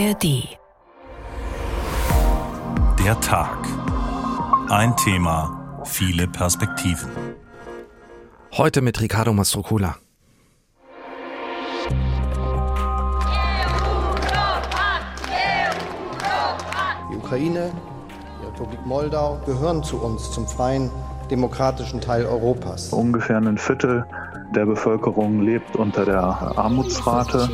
ARD. Der Tag. Ein Thema, viele Perspektiven. Heute mit Ricardo Mastrocola. Die Ukraine, die Republik Moldau gehören zu uns, zum freien demokratischen Teil Europas. Ungefähr ein Viertel der Bevölkerung lebt unter der Armutsrate.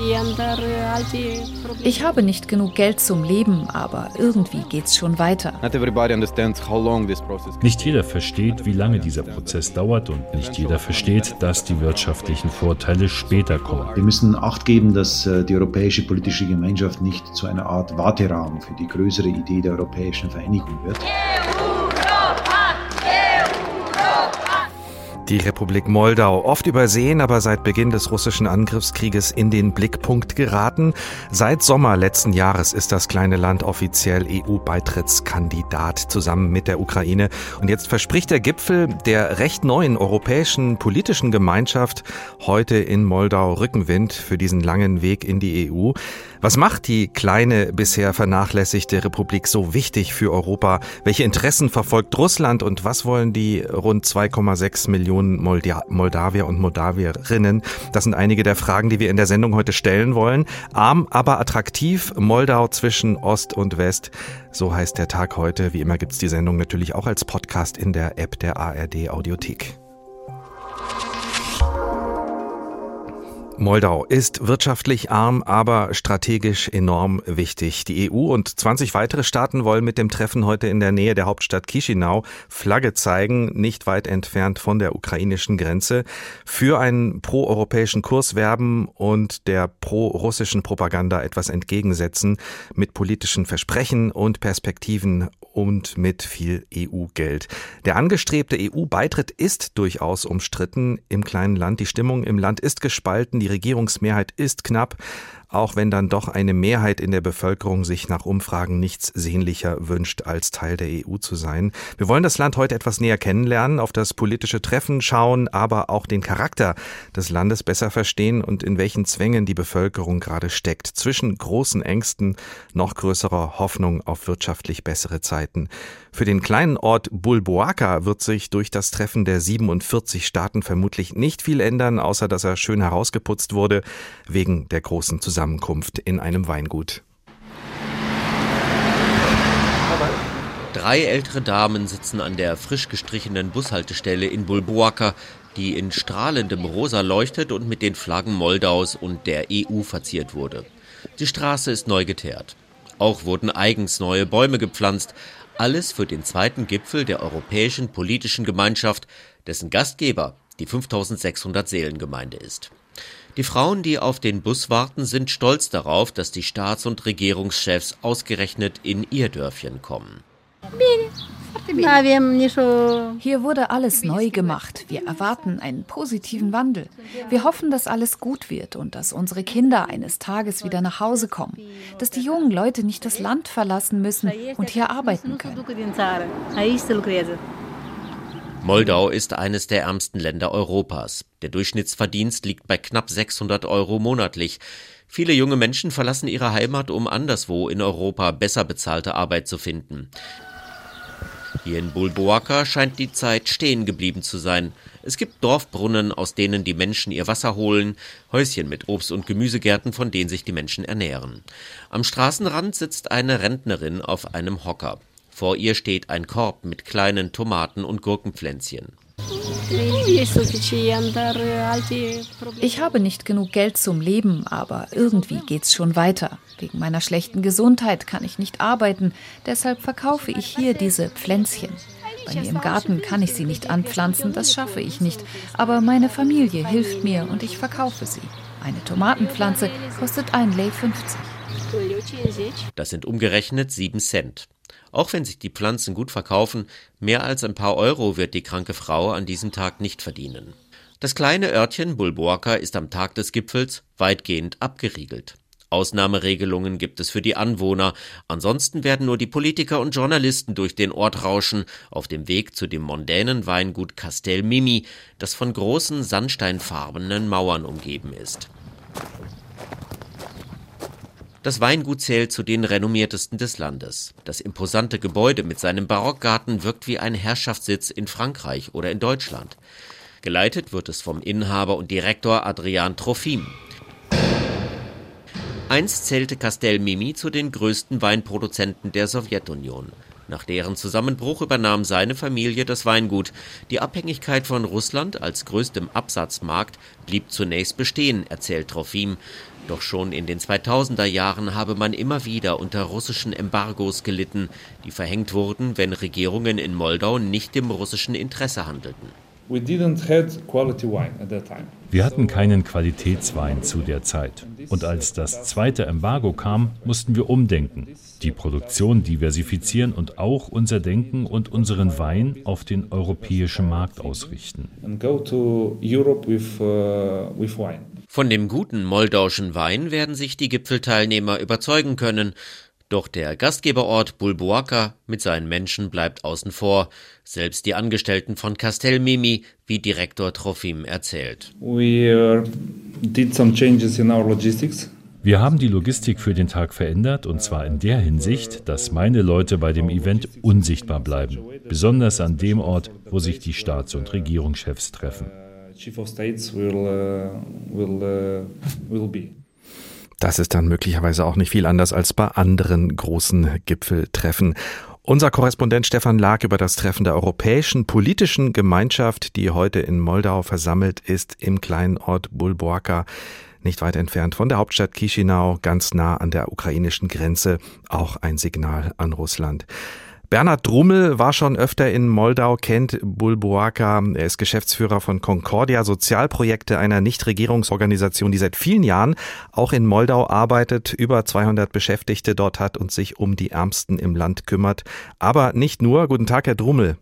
Ich habe nicht genug Geld zum Leben, aber irgendwie geht's schon weiter. Nicht jeder versteht, wie lange dieser Prozess dauert und nicht jeder versteht, dass die wirtschaftlichen Vorteile später kommen. Wir müssen Acht geben, dass äh, die europäische politische Gemeinschaft nicht zu einer Art Warteraum für die größere Idee der europäischen Vereinigung wird. Die Republik Moldau, oft übersehen, aber seit Beginn des russischen Angriffskrieges in den Blickpunkt geraten. Seit Sommer letzten Jahres ist das kleine Land offiziell EU-Beitrittskandidat zusammen mit der Ukraine. Und jetzt verspricht der Gipfel der recht neuen europäischen politischen Gemeinschaft heute in Moldau Rückenwind für diesen langen Weg in die EU. Was macht die kleine, bisher vernachlässigte Republik so wichtig für Europa? Welche Interessen verfolgt Russland und was wollen die rund 2,6 Millionen Molda Moldawier und Moldawierinnen? Das sind einige der Fragen, die wir in der Sendung heute stellen wollen. Arm, aber attraktiv, Moldau zwischen Ost und West. So heißt der Tag heute. Wie immer gibt's die Sendung natürlich auch als Podcast in der App der ARD Audiothek. Moldau ist wirtschaftlich arm, aber strategisch enorm wichtig. Die EU und 20 weitere Staaten wollen mit dem Treffen heute in der Nähe der Hauptstadt Chisinau Flagge zeigen, nicht weit entfernt von der ukrainischen Grenze, für einen proeuropäischen Kurs werben und der pro-russischen Propaganda etwas entgegensetzen mit politischen Versprechen und Perspektiven und mit viel EU-Geld. Der angestrebte EU-Beitritt ist durchaus umstritten im kleinen Land. Die Stimmung im Land ist gespalten. Die Regierungsmehrheit ist knapp auch wenn dann doch eine Mehrheit in der Bevölkerung sich nach Umfragen nichts sehnlicher wünscht, als Teil der EU zu sein. Wir wollen das Land heute etwas näher kennenlernen, auf das politische Treffen schauen, aber auch den Charakter des Landes besser verstehen und in welchen Zwängen die Bevölkerung gerade steckt. Zwischen großen Ängsten, noch größerer Hoffnung auf wirtschaftlich bessere Zeiten. Für den kleinen Ort Bulboaka wird sich durch das Treffen der 47 Staaten vermutlich nicht viel ändern, außer dass er schön herausgeputzt wurde, wegen der großen Zusammenkunft in einem Weingut. Drei ältere Damen sitzen an der frisch gestrichenen Bushaltestelle in Bulboaka, die in strahlendem Rosa leuchtet und mit den Flaggen Moldaus und der EU verziert wurde. Die Straße ist neu geteert. Auch wurden eigens neue Bäume gepflanzt. Alles für den zweiten Gipfel der Europäischen Politischen Gemeinschaft, dessen Gastgeber die 5600 Seelengemeinde ist. Die Frauen, die auf den Bus warten, sind stolz darauf, dass die Staats- und Regierungschefs ausgerechnet in ihr Dörfchen kommen. Hier wurde alles neu gemacht. Wir erwarten einen positiven Wandel. Wir hoffen, dass alles gut wird und dass unsere Kinder eines Tages wieder nach Hause kommen. Dass die jungen Leute nicht das Land verlassen müssen und hier arbeiten können. Moldau ist eines der ärmsten Länder Europas. Der Durchschnittsverdienst liegt bei knapp 600 Euro monatlich. Viele junge Menschen verlassen ihre Heimat, um anderswo in Europa besser bezahlte Arbeit zu finden. Hier in Bulboaka scheint die Zeit stehen geblieben zu sein. Es gibt Dorfbrunnen, aus denen die Menschen ihr Wasser holen, Häuschen mit Obst- und Gemüsegärten, von denen sich die Menschen ernähren. Am Straßenrand sitzt eine Rentnerin auf einem Hocker. Vor ihr steht ein Korb mit kleinen Tomaten und Gurkenpflänzchen. Ich habe nicht genug Geld zum Leben, aber irgendwie geht's schon weiter. Wegen meiner schlechten Gesundheit kann ich nicht arbeiten, deshalb verkaufe ich hier diese Pflänzchen. Bei mir im Garten kann ich sie nicht anpflanzen, das schaffe ich nicht, aber meine Familie hilft mir und ich verkaufe sie. Eine Tomatenpflanze kostet ein Lei 50. Das sind umgerechnet 7 Cent. Auch wenn sich die Pflanzen gut verkaufen, mehr als ein paar Euro wird die kranke Frau an diesem Tag nicht verdienen. Das kleine Örtchen Bulboaka ist am Tag des Gipfels weitgehend abgeriegelt. Ausnahmeregelungen gibt es für die Anwohner, ansonsten werden nur die Politiker und Journalisten durch den Ort rauschen, auf dem Weg zu dem mondänen Weingut Castel Mimi, das von großen sandsteinfarbenen Mauern umgeben ist. Das Weingut zählt zu den renommiertesten des Landes. Das imposante Gebäude mit seinem Barockgarten wirkt wie ein Herrschaftssitz in Frankreich oder in Deutschland. Geleitet wird es vom Inhaber und Direktor Adrian Trofim. Einst zählte Castel Mimi zu den größten Weinproduzenten der Sowjetunion. Nach deren Zusammenbruch übernahm seine Familie das Weingut. Die Abhängigkeit von Russland als größtem Absatzmarkt blieb zunächst bestehen, erzählt Trofim. Doch schon in den 2000er Jahren habe man immer wieder unter russischen Embargos gelitten, die verhängt wurden, wenn Regierungen in Moldau nicht im russischen Interesse handelten. Wir hatten keinen Qualitätswein zu der Zeit. Und als das zweite Embargo kam, mussten wir umdenken, die Produktion diversifizieren und auch unser Denken und unseren Wein auf den europäischen Markt ausrichten. Von dem guten moldauischen Wein werden sich die Gipfelteilnehmer überzeugen können. Doch der Gastgeberort Bulbuaka mit seinen Menschen bleibt außen vor. Selbst die Angestellten von Castel Mimi, wie Direktor Trofim erzählt. Uh, Wir haben die Logistik für den Tag verändert und zwar in der Hinsicht, dass meine Leute bei dem Event unsichtbar bleiben, besonders an dem Ort, wo sich die Staats- und Regierungschefs treffen. Chief of States will, uh, will, uh, will be. Das ist dann möglicherweise auch nicht viel anders als bei anderen großen Gipfeltreffen. Unser Korrespondent Stefan Lag über das Treffen der Europäischen Politischen Gemeinschaft, die heute in Moldau versammelt ist, im kleinen Ort Bulborka, nicht weit entfernt von der Hauptstadt Chisinau, ganz nah an der ukrainischen Grenze, auch ein Signal an Russland. Bernhard Drummel war schon öfter in Moldau, kennt Bulboaka. Er ist Geschäftsführer von Concordia Sozialprojekte, einer Nichtregierungsorganisation, die seit vielen Jahren auch in Moldau arbeitet, über 200 Beschäftigte dort hat und sich um die Ärmsten im Land kümmert. Aber nicht nur. Guten Tag, Herr Drummel.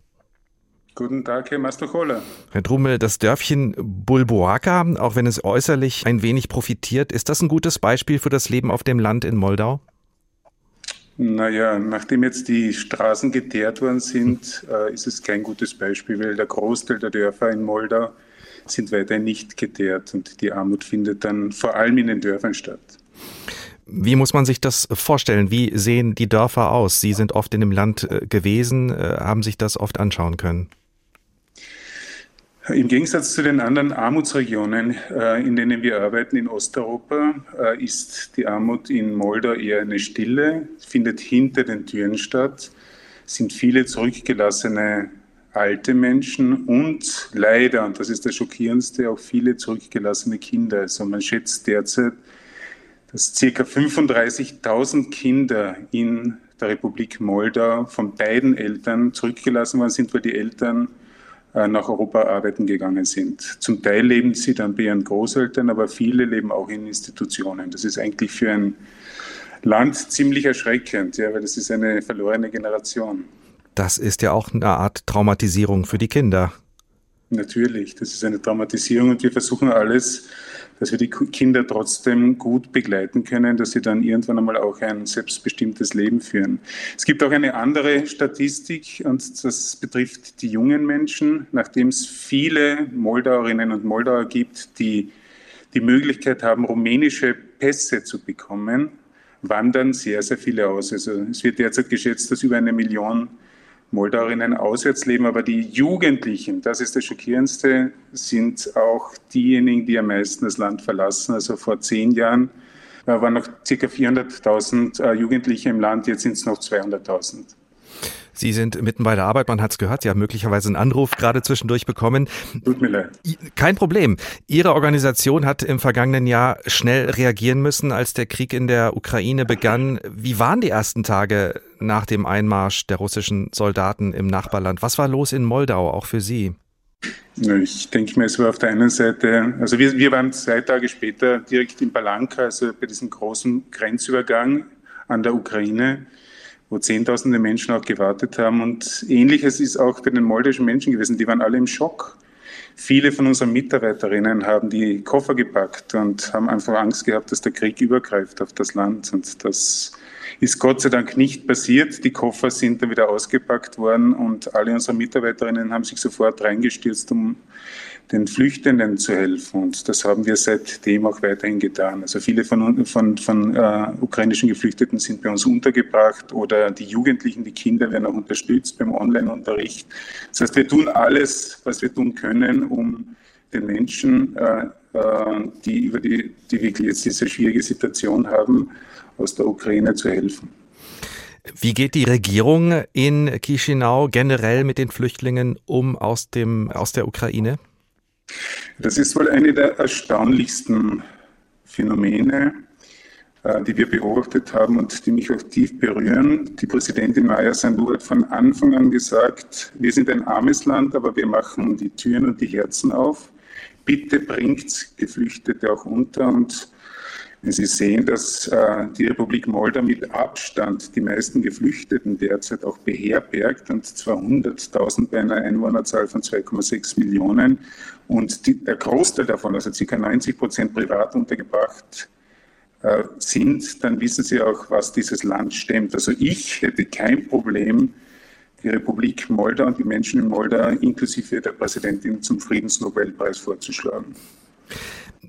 Guten Tag, Herr Mastochola. Herr Drummel, das Dörfchen Bulboaka, auch wenn es äußerlich ein wenig profitiert, ist das ein gutes Beispiel für das Leben auf dem Land in Moldau? Naja, nachdem jetzt die Straßen geteert worden sind, äh, ist es kein gutes Beispiel, weil der Großteil der Dörfer in Moldau sind weiterhin nicht geteert und die Armut findet dann vor allem in den Dörfern statt. Wie muss man sich das vorstellen? Wie sehen die Dörfer aus? Sie sind oft in dem Land äh, gewesen, äh, haben sich das oft anschauen können. Im Gegensatz zu den anderen Armutsregionen, äh, in denen wir arbeiten in Osteuropa, äh, ist die Armut in Moldau eher eine stille, findet hinter den Türen statt, sind viele zurückgelassene alte Menschen und leider, und das ist das Schockierendste, auch viele zurückgelassene Kinder. Also man schätzt derzeit, dass circa 35.000 Kinder in der Republik Moldau von beiden Eltern zurückgelassen worden sind, weil die Eltern nach Europa arbeiten gegangen sind. Zum Teil leben sie dann bei ihren Großeltern, aber viele leben auch in Institutionen. Das ist eigentlich für ein Land ziemlich erschreckend, ja, weil das ist eine verlorene Generation. Das ist ja auch eine Art Traumatisierung für die Kinder. Natürlich, das ist eine Traumatisierung und wir versuchen alles dass wir die Kinder trotzdem gut begleiten können, dass sie dann irgendwann einmal auch ein selbstbestimmtes Leben führen. Es gibt auch eine andere Statistik und das betrifft die jungen Menschen. Nachdem es viele Moldauerinnen und Moldauer gibt, die die Möglichkeit haben, rumänische Pässe zu bekommen, wandern sehr, sehr viele aus. Also es wird derzeit geschätzt, dass über eine Million Moldauerinnen auswärts leben, aber die Jugendlichen, das ist das Schockierendste, sind auch diejenigen, die am meisten das Land verlassen. Also vor zehn Jahren waren noch ca. 400.000 äh, Jugendliche im Land, jetzt sind es noch 200.000. Sie sind mitten bei der Arbeit, man hat es gehört, Sie haben möglicherweise einen Anruf gerade zwischendurch bekommen. Tut mir leid. Kein Problem. Ihre Organisation hat im vergangenen Jahr schnell reagieren müssen, als der Krieg in der Ukraine begann. Wie waren die ersten Tage nach dem Einmarsch der russischen Soldaten im Nachbarland? Was war los in Moldau, auch für Sie? Ich denke mir, es war auf der einen Seite, also wir, wir waren zwei Tage später direkt in Balanka, also bei diesem großen Grenzübergang an der Ukraine wo Zehntausende Menschen auch gewartet haben. Und ähnliches ist auch bei den moldischen Menschen gewesen. Die waren alle im Schock. Viele von unseren Mitarbeiterinnen haben die Koffer gepackt und haben einfach Angst gehabt, dass der Krieg übergreift auf das Land. Und das ist Gott sei Dank nicht passiert. Die Koffer sind dann wieder ausgepackt worden und alle unsere Mitarbeiterinnen haben sich sofort reingestürzt, um den Flüchtenden zu helfen. Und das haben wir seitdem auch weiterhin getan. Also viele von, von, von äh, ukrainischen Geflüchteten sind bei uns untergebracht oder die Jugendlichen, die Kinder werden auch unterstützt beim Online-Unterricht. Das heißt, wir tun alles, was wir tun können, um den Menschen, äh, die über die, die wirklich jetzt diese schwierige Situation haben, aus der Ukraine zu helfen. Wie geht die Regierung in Chisinau generell mit den Flüchtlingen um aus, dem, aus der Ukraine? Das ist wohl eine der erstaunlichsten Phänomene, äh, die wir beobachtet haben und die mich auch tief berühren. Die Präsidentin Maya Sandu hat von Anfang an gesagt, wir sind ein armes Land, aber wir machen die Türen und die Herzen auf. Bitte bringt Geflüchtete auch unter und wenn Sie sehen, dass äh, die Republik Moldau mit Abstand die meisten Geflüchteten derzeit auch beherbergt, und zwar 100.000 bei einer Einwohnerzahl von 2,6 Millionen, und die, der Großteil davon, also ca. 90 Prozent privat untergebracht äh, sind, dann wissen Sie auch, was dieses Land stemmt. Also ich hätte kein Problem, die Republik Moldau und die Menschen in Moldau inklusive der Präsidentin zum Friedensnobelpreis vorzuschlagen.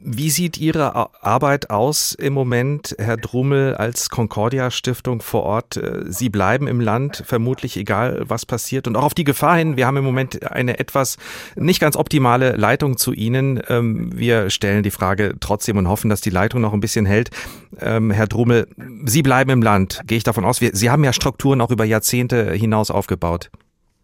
Wie sieht Ihre Arbeit aus im Moment, Herr Drummel, als Concordia Stiftung vor Ort? Äh, Sie bleiben im Land, vermutlich egal, was passiert. Und auch auf die Gefahr hin, wir haben im Moment eine etwas nicht ganz optimale Leitung zu Ihnen. Ähm, wir stellen die Frage trotzdem und hoffen, dass die Leitung noch ein bisschen hält. Ähm, Herr Drummel, Sie bleiben im Land, gehe ich davon aus. Sie haben ja Strukturen auch über Jahrzehnte hinaus aufgebaut.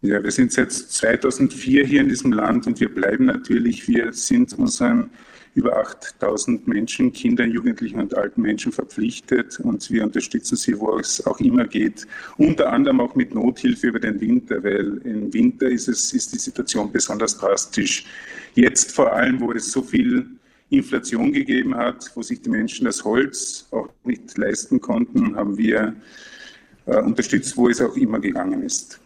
Ja, wir sind seit 2004 hier in diesem Land und wir bleiben natürlich, wir sind unseren über 8000 Menschen, Kinder, Jugendlichen und alten Menschen verpflichtet und wir unterstützen sie, wo es auch immer geht. Unter anderem auch mit Nothilfe über den Winter, weil im Winter ist, es, ist die Situation besonders drastisch. Jetzt vor allem, wo es so viel Inflation gegeben hat, wo sich die Menschen das Holz auch nicht leisten konnten, haben wir äh, unterstützt, wo es auch immer gegangen ist.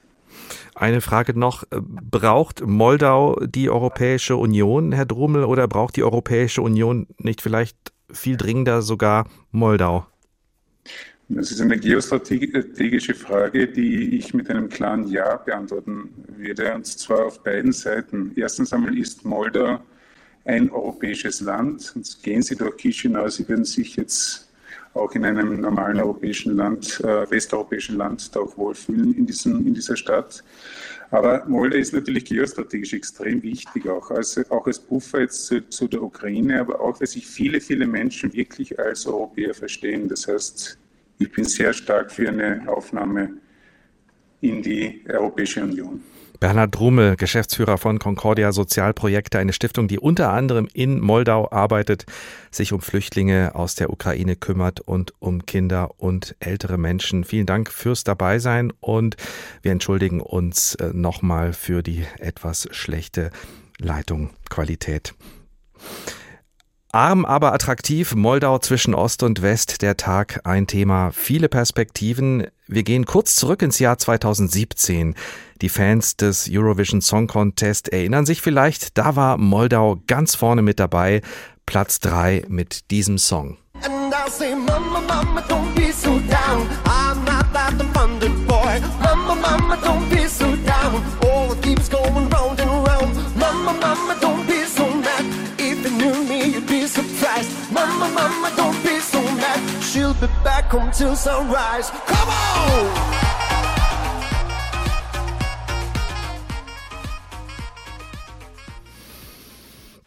Eine Frage noch. Braucht Moldau die Europäische Union, Herr Drummel, oder braucht die Europäische Union nicht vielleicht viel dringender sogar Moldau? Das ist eine geostrategische Frage, die ich mit einem klaren Ja beantworten würde, und zwar auf beiden Seiten. Erstens einmal ist Moldau ein europäisches Land. Und gehen Sie durch Chisinau, Sie werden sich jetzt auch in einem normalen europäischen Land, äh, westeuropäischen Land, da auch wohlfühlen in, diesem, in dieser Stadt. Aber Moldau ist natürlich geostrategisch extrem wichtig, auch als, auch als Puffer jetzt zu, zu, der Ukraine, aber auch, weil sich viele, viele Menschen wirklich als Europäer verstehen. Das heißt, ich bin sehr stark für eine Aufnahme in die Europäische Union. Bernhard Drummel, Geschäftsführer von Concordia Sozialprojekte, eine Stiftung, die unter anderem in Moldau arbeitet, sich um Flüchtlinge aus der Ukraine kümmert und um Kinder und ältere Menschen. Vielen Dank fürs Dabeisein und wir entschuldigen uns äh, nochmal für die etwas schlechte Leitung, Qualität. Arm, aber attraktiv, Moldau zwischen Ost und West, der Tag, ein Thema, viele Perspektiven. Wir gehen kurz zurück ins Jahr 2017. Die Fans des Eurovision Song Contest erinnern sich vielleicht, da war Moldau ganz vorne mit dabei, Platz 3 mit diesem Song. Mama, Mama, don't Be back home till sunrise. Come on!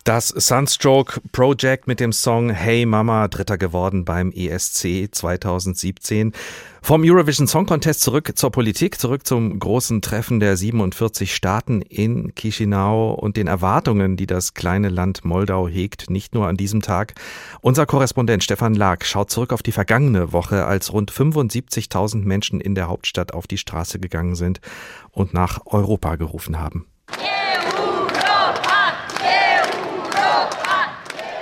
Das Sunstroke Project mit dem Song Hey Mama, Dritter geworden beim ESC 2017. Vom Eurovision Song Contest zurück zur Politik, zurück zum großen Treffen der 47 Staaten in Chisinau und den Erwartungen, die das kleine Land Moldau hegt, nicht nur an diesem Tag. Unser Korrespondent Stefan Lag schaut zurück auf die vergangene Woche, als rund 75.000 Menschen in der Hauptstadt auf die Straße gegangen sind und nach Europa gerufen haben.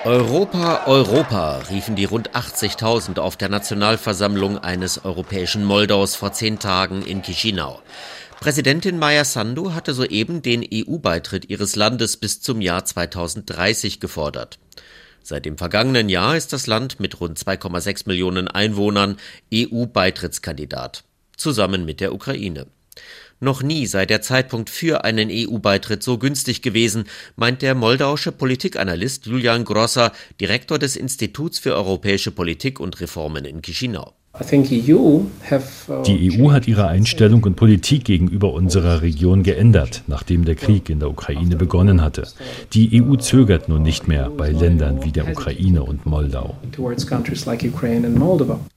Europa, Europa, riefen die rund 80.000 auf der Nationalversammlung eines europäischen Moldaus vor zehn Tagen in Chisinau. Präsidentin Maya Sandu hatte soeben den EU-Beitritt ihres Landes bis zum Jahr 2030 gefordert. Seit dem vergangenen Jahr ist das Land mit rund 2,6 Millionen Einwohnern EU-Beitrittskandidat, zusammen mit der Ukraine. Noch nie sei der Zeitpunkt für einen EU-Beitritt so günstig gewesen, meint der moldauische Politikanalyst Julian Grosser, Direktor des Instituts für europäische Politik und Reformen in Chisinau. E uh, Die EU hat ihre Einstellung und Politik gegenüber unserer Region geändert, nachdem der Krieg in der Ukraine begonnen hatte. Die EU zögert nun nicht mehr bei Ländern wie der Ukraine und Moldau.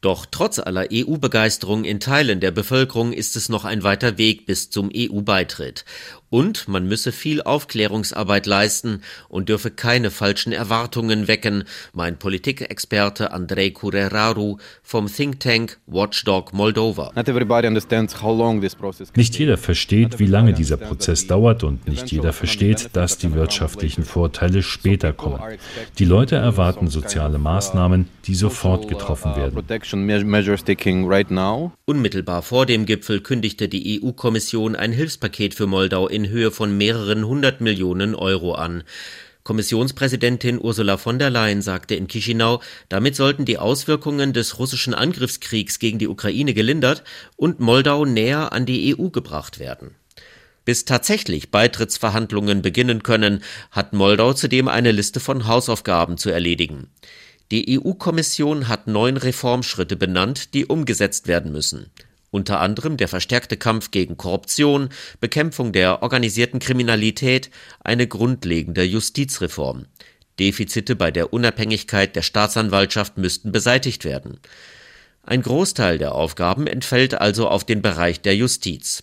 Doch trotz aller EU-Begeisterung in Teilen der Bevölkerung ist es noch ein weiter Weg bis zum EU-Beitritt. Und man müsse viel Aufklärungsarbeit leisten und dürfe keine falschen Erwartungen wecken, meint Politikexperte Andrei Kureraru vom Think Tank Watchdog Moldova. Nicht jeder versteht, wie lange dieser Prozess dauert und nicht jeder versteht, dass die wirtschaftlichen Vorteile später kommen. Die Leute erwarten soziale Maßnahmen, die sofort getroffen werden. Unmittelbar vor dem Gipfel kündigte die EU-Kommission ein Hilfspaket für Moldau in in Höhe von mehreren hundert Millionen Euro an. Kommissionspräsidentin Ursula von der Leyen sagte in Chisinau, damit sollten die Auswirkungen des russischen Angriffskriegs gegen die Ukraine gelindert und Moldau näher an die EU gebracht werden. Bis tatsächlich Beitrittsverhandlungen beginnen können, hat Moldau zudem eine Liste von Hausaufgaben zu erledigen. Die EU-Kommission hat neun Reformschritte benannt, die umgesetzt werden müssen unter anderem der verstärkte Kampf gegen Korruption, Bekämpfung der organisierten Kriminalität, eine grundlegende Justizreform. Defizite bei der Unabhängigkeit der Staatsanwaltschaft müssten beseitigt werden. Ein Großteil der Aufgaben entfällt also auf den Bereich der Justiz.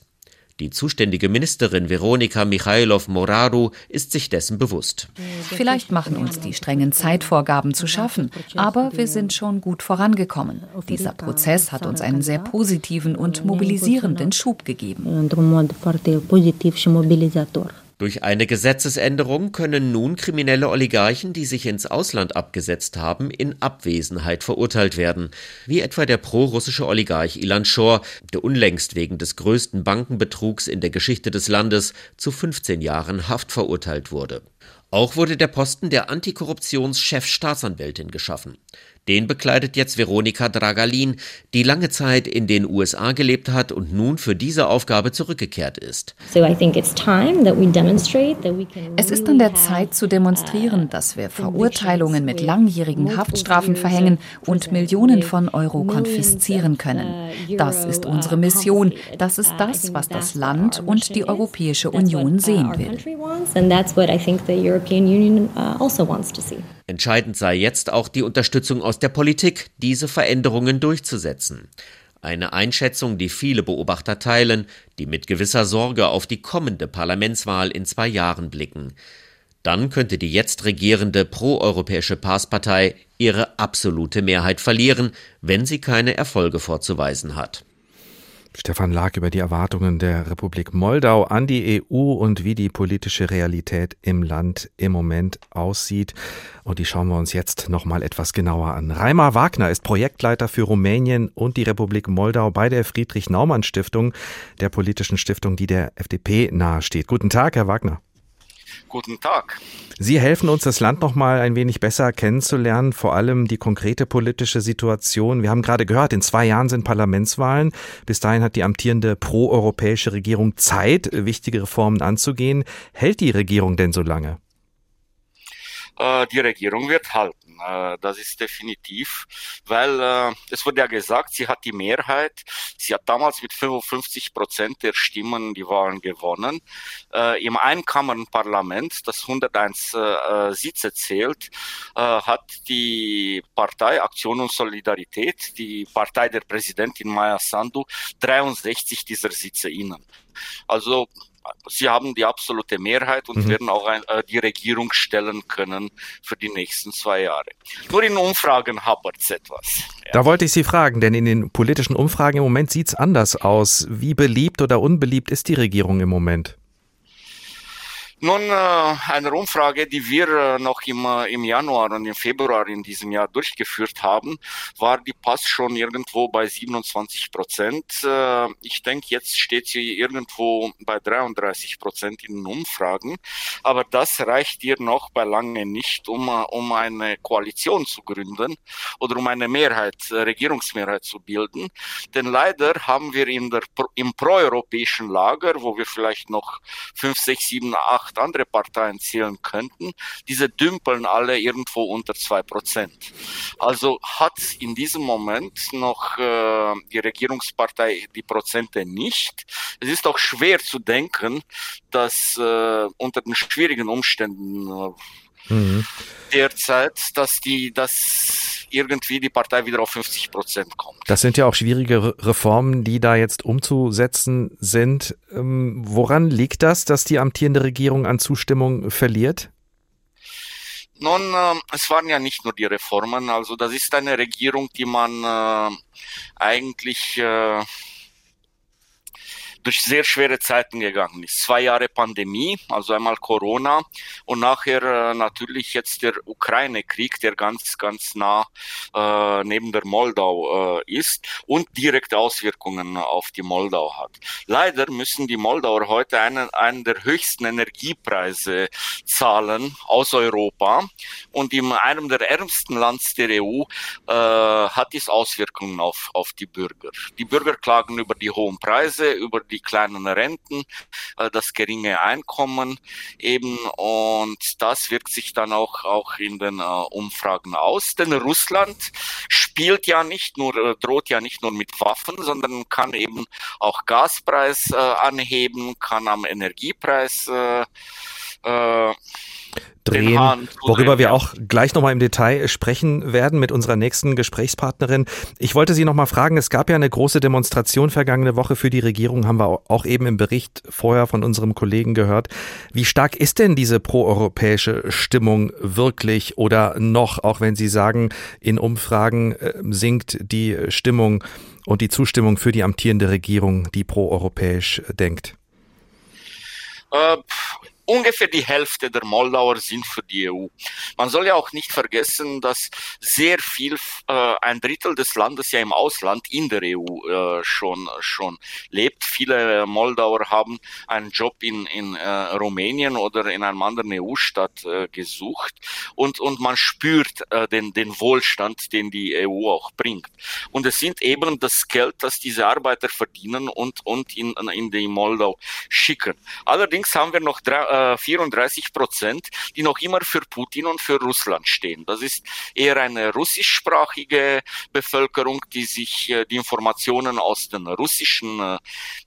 Die zuständige Ministerin Veronika Michailov-Moraru ist sich dessen bewusst. Vielleicht machen uns die strengen Zeitvorgaben zu schaffen, aber wir sind schon gut vorangekommen. Dieser Prozess hat uns einen sehr positiven und mobilisierenden Schub gegeben. Durch eine Gesetzesänderung können nun kriminelle Oligarchen, die sich ins Ausland abgesetzt haben, in Abwesenheit verurteilt werden, wie etwa der pro-russische Oligarch Ilan Shor, der unlängst wegen des größten Bankenbetrugs in der Geschichte des Landes zu 15 Jahren Haft verurteilt wurde. Auch wurde der Posten der Antikorruptionschefstaatsanwältin geschaffen. Den bekleidet jetzt Veronika Dragalin, die lange Zeit in den USA gelebt hat und nun für diese Aufgabe zurückgekehrt ist. Es ist an der Zeit zu demonstrieren, dass wir Verurteilungen mit langjährigen Haftstrafen verhängen und Millionen von Euro konfiszieren können. Das ist unsere Mission. Das ist das, was das Land und die Europäische Union sehen will. Entscheidend sei jetzt auch die Unterstützung aus der Politik, diese Veränderungen durchzusetzen. Eine Einschätzung, die viele Beobachter teilen, die mit gewisser Sorge auf die kommende Parlamentswahl in zwei Jahren blicken. Dann könnte die jetzt regierende proeuropäische Passpartei ihre absolute Mehrheit verlieren, wenn sie keine Erfolge vorzuweisen hat. Stefan Lag über die Erwartungen der Republik Moldau an die EU und wie die politische Realität im Land im Moment aussieht. Und die schauen wir uns jetzt noch mal etwas genauer an. Reimer Wagner ist Projektleiter für Rumänien und die Republik Moldau bei der Friedrich-Naumann-Stiftung, der politischen Stiftung, die der FDP nahesteht. Guten Tag, Herr Wagner. Guten Tag. Sie helfen uns, das Land noch mal ein wenig besser kennenzulernen, vor allem die konkrete politische Situation. Wir haben gerade gehört, in zwei Jahren sind Parlamentswahlen. Bis dahin hat die amtierende proeuropäische Regierung Zeit, wichtige Reformen anzugehen. Hält die Regierung denn so lange? Äh, die Regierung wird halten. Äh, das ist definitiv, weil äh, es wurde ja gesagt, sie hat die Mehrheit. Sie hat damals mit 55 Prozent der Stimmen die Wahlen gewonnen. Äh, Im Einkammernparlament, das 101 äh, Sitze zählt, äh, hat die Partei Aktion und Solidarität, die Partei der Präsidentin Maya Sandu, 63 dieser Sitze innen. Also sie haben die absolute Mehrheit und mhm. werden auch ein, äh, die Regierung stellen können für die nächsten zwei Jahre. Nur in Umfragen hapert es etwas. Ja. Da wollte ich Sie fragen, denn in den politischen Umfragen im Moment sieht es anders aus. Wie beliebt oder unbeliebt ist die Regierung im Moment? Nun, äh, eine Umfrage, die wir äh, noch im, äh, im Januar und im Februar in diesem Jahr durchgeführt haben, war die Pass schon irgendwo bei 27 Prozent. Ich denke, jetzt steht sie irgendwo bei 33 Prozent in den Umfragen. Aber das reicht ihr noch bei lange nicht, um, um eine Koalition zu gründen oder um eine Mehrheit, Regierungsmehrheit zu bilden. Denn leider haben wir in der, im proeuropäischen Lager, wo wir vielleicht noch fünf, sechs, sieben, acht acht andere Parteien zählen könnten, diese dümpeln alle irgendwo unter zwei Prozent. Also hat in diesem Moment noch äh, die Regierungspartei die Prozente nicht. Es ist auch schwer zu denken, dass äh, unter den schwierigen Umständen äh, mhm. derzeit, dass die, dass irgendwie die Partei wieder auf 50 Prozent kommt. Das sind ja auch schwierige Reformen, die da jetzt umzusetzen sind. Ähm, woran liegt das, dass die amtierende Regierung an Zustimmung verliert? Nun, äh, es waren ja nicht nur die Reformen. Also das ist eine Regierung, die man äh, eigentlich äh, durch sehr schwere Zeiten gegangen ist. Zwei Jahre Pandemie, also einmal Corona und nachher äh, natürlich jetzt der Ukraine-Krieg, der ganz, ganz nah äh, neben der Moldau äh, ist und direkte Auswirkungen auf die Moldau hat. Leider müssen die Moldauer heute einen, einen der höchsten Energiepreise zahlen aus Europa und in einem der ärmsten Lands der EU äh, hat dies Auswirkungen auf, auf die Bürger. Die Bürger klagen über die hohen Preise, über die die kleinen Renten, äh, das geringe Einkommen eben und das wirkt sich dann auch, auch in den äh, Umfragen aus. Denn Russland spielt ja nicht nur, äh, droht ja nicht nur mit Waffen, sondern kann eben auch Gaspreis anheben, kann am Energiepreis äh, drehen, worüber wir auch gleich nochmal im Detail sprechen werden mit unserer nächsten Gesprächspartnerin. Ich wollte Sie nochmal fragen, es gab ja eine große Demonstration vergangene Woche für die Regierung, haben wir auch eben im Bericht vorher von unserem Kollegen gehört. Wie stark ist denn diese proeuropäische Stimmung wirklich oder noch, auch wenn Sie sagen, in Umfragen äh, sinkt die Stimmung und die Zustimmung für die amtierende Regierung, die proeuropäisch denkt? Äh, ungefähr die Hälfte der Moldauer sind für die EU. Man soll ja auch nicht vergessen, dass sehr viel, äh, ein Drittel des Landes ja im Ausland in der EU äh, schon, schon lebt. Viele Moldauer haben einen Job in, in äh, Rumänien oder in einem anderen EU-Staat äh, gesucht und, und man spürt äh, den, den Wohlstand, den die EU auch bringt. Und es sind eben das Geld, das diese Arbeiter verdienen und, und in, in die Moldau schicken. Allerdings haben wir noch drei, 34 äh, Prozent, die noch immer für Putin und für Russland stehen. Das ist eher eine russischsprachige Bevölkerung, die sich äh, die Informationen aus den russischen äh,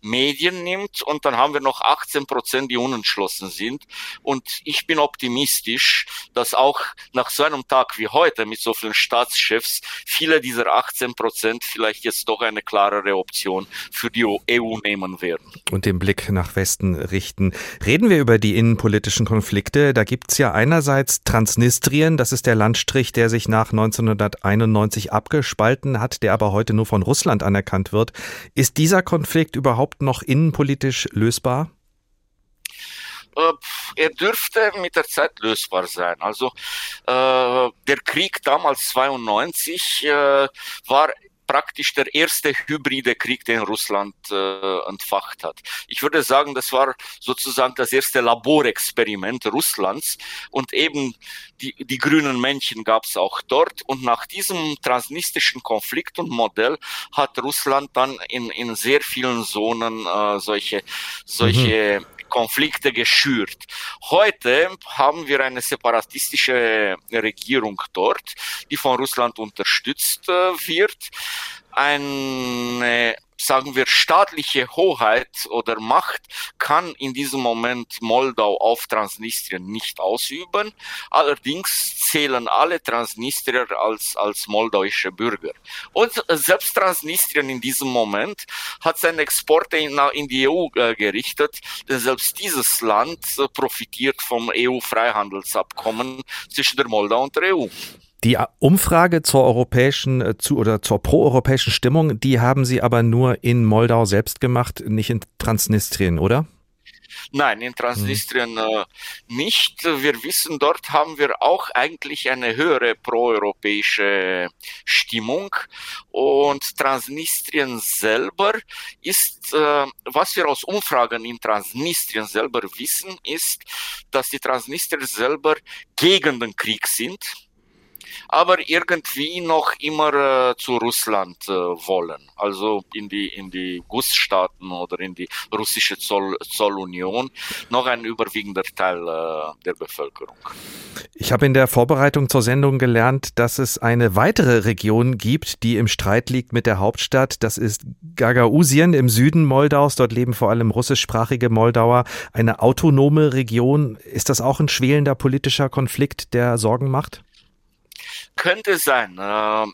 Medien nimmt. Und dann haben wir noch 18 Prozent, die unentschlossen sind. Und ich bin optimistisch, dass auch nach so einem Tag wie heute mit so vielen Staatschefs viele dieser 18 Prozent vielleicht jetzt doch eine klarere Option für die EU nehmen werden. Und den Blick nach Westen richten. Reden wir über die innenpolitischen Konflikte. Da gibt's ja einerseits Transnistrien, das ist der Landstrich, der sich nach 1991 abgespalten hat, der aber heute nur von Russland anerkannt wird. Ist dieser Konflikt überhaupt noch innenpolitisch lösbar? Äh, er dürfte mit der Zeit lösbar sein. Also äh, der Krieg damals 92 äh, war praktisch der erste hybride Krieg, den Russland äh, entfacht hat. Ich würde sagen, das war sozusagen das erste Laborexperiment Russlands und eben die, die grünen Männchen gab es auch dort und nach diesem transnistrischen Konflikt und Modell hat Russland dann in, in sehr vielen Zonen äh, solche, solche mhm. Konflikte geschürt. Heute haben wir eine separatistische Regierung dort, die von Russland unterstützt äh, wird. Eine sagen wir, staatliche Hoheit oder Macht kann in diesem Moment Moldau auf Transnistrien nicht ausüben. Allerdings zählen alle Transnistrier als, als moldauische Bürger. Und selbst Transnistrien in diesem Moment hat seine Exporte in, in die EU äh, gerichtet, denn selbst dieses Land äh, profitiert vom EU-Freihandelsabkommen zwischen der Moldau und der EU. Die Umfrage zur europäischen äh, zu oder zur proeuropäischen Stimmung, die haben Sie aber nur in Moldau selbst gemacht, nicht in Transnistrien, oder? Nein, in Transnistrien mhm. nicht. Wir wissen, dort haben wir auch eigentlich eine höhere proeuropäische Stimmung. Und Transnistrien selber ist, äh, was wir aus Umfragen in Transnistrien selber wissen, ist, dass die Transnistrier selber gegen den Krieg sind aber irgendwie noch immer äh, zu Russland äh, wollen, also in die in die Gussstaaten oder in die russische Zoll, Zollunion, noch ein überwiegender Teil äh, der Bevölkerung. Ich habe in der Vorbereitung zur Sendung gelernt, dass es eine weitere Region gibt, die im Streit liegt mit der Hauptstadt. Das ist Gagausien im Süden Moldaus. Dort leben vor allem russischsprachige Moldauer. Eine autonome Region. Ist das auch ein schwelender politischer Konflikt, der Sorgen macht? Könnte sein. Äh,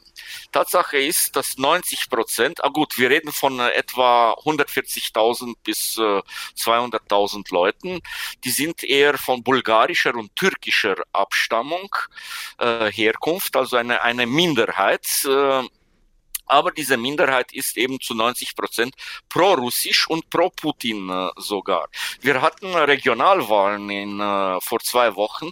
Tatsache ist, dass 90 Prozent, ah gut, wir reden von äh, etwa 140.000 bis äh, 200.000 Leuten, die sind eher von bulgarischer und türkischer Abstammung, äh, Herkunft, also eine, eine Minderheit. Äh, aber diese Minderheit ist eben zu 90 Prozent pro-russisch und pro-Putin äh, sogar. Wir hatten Regionalwahlen in, äh, vor zwei Wochen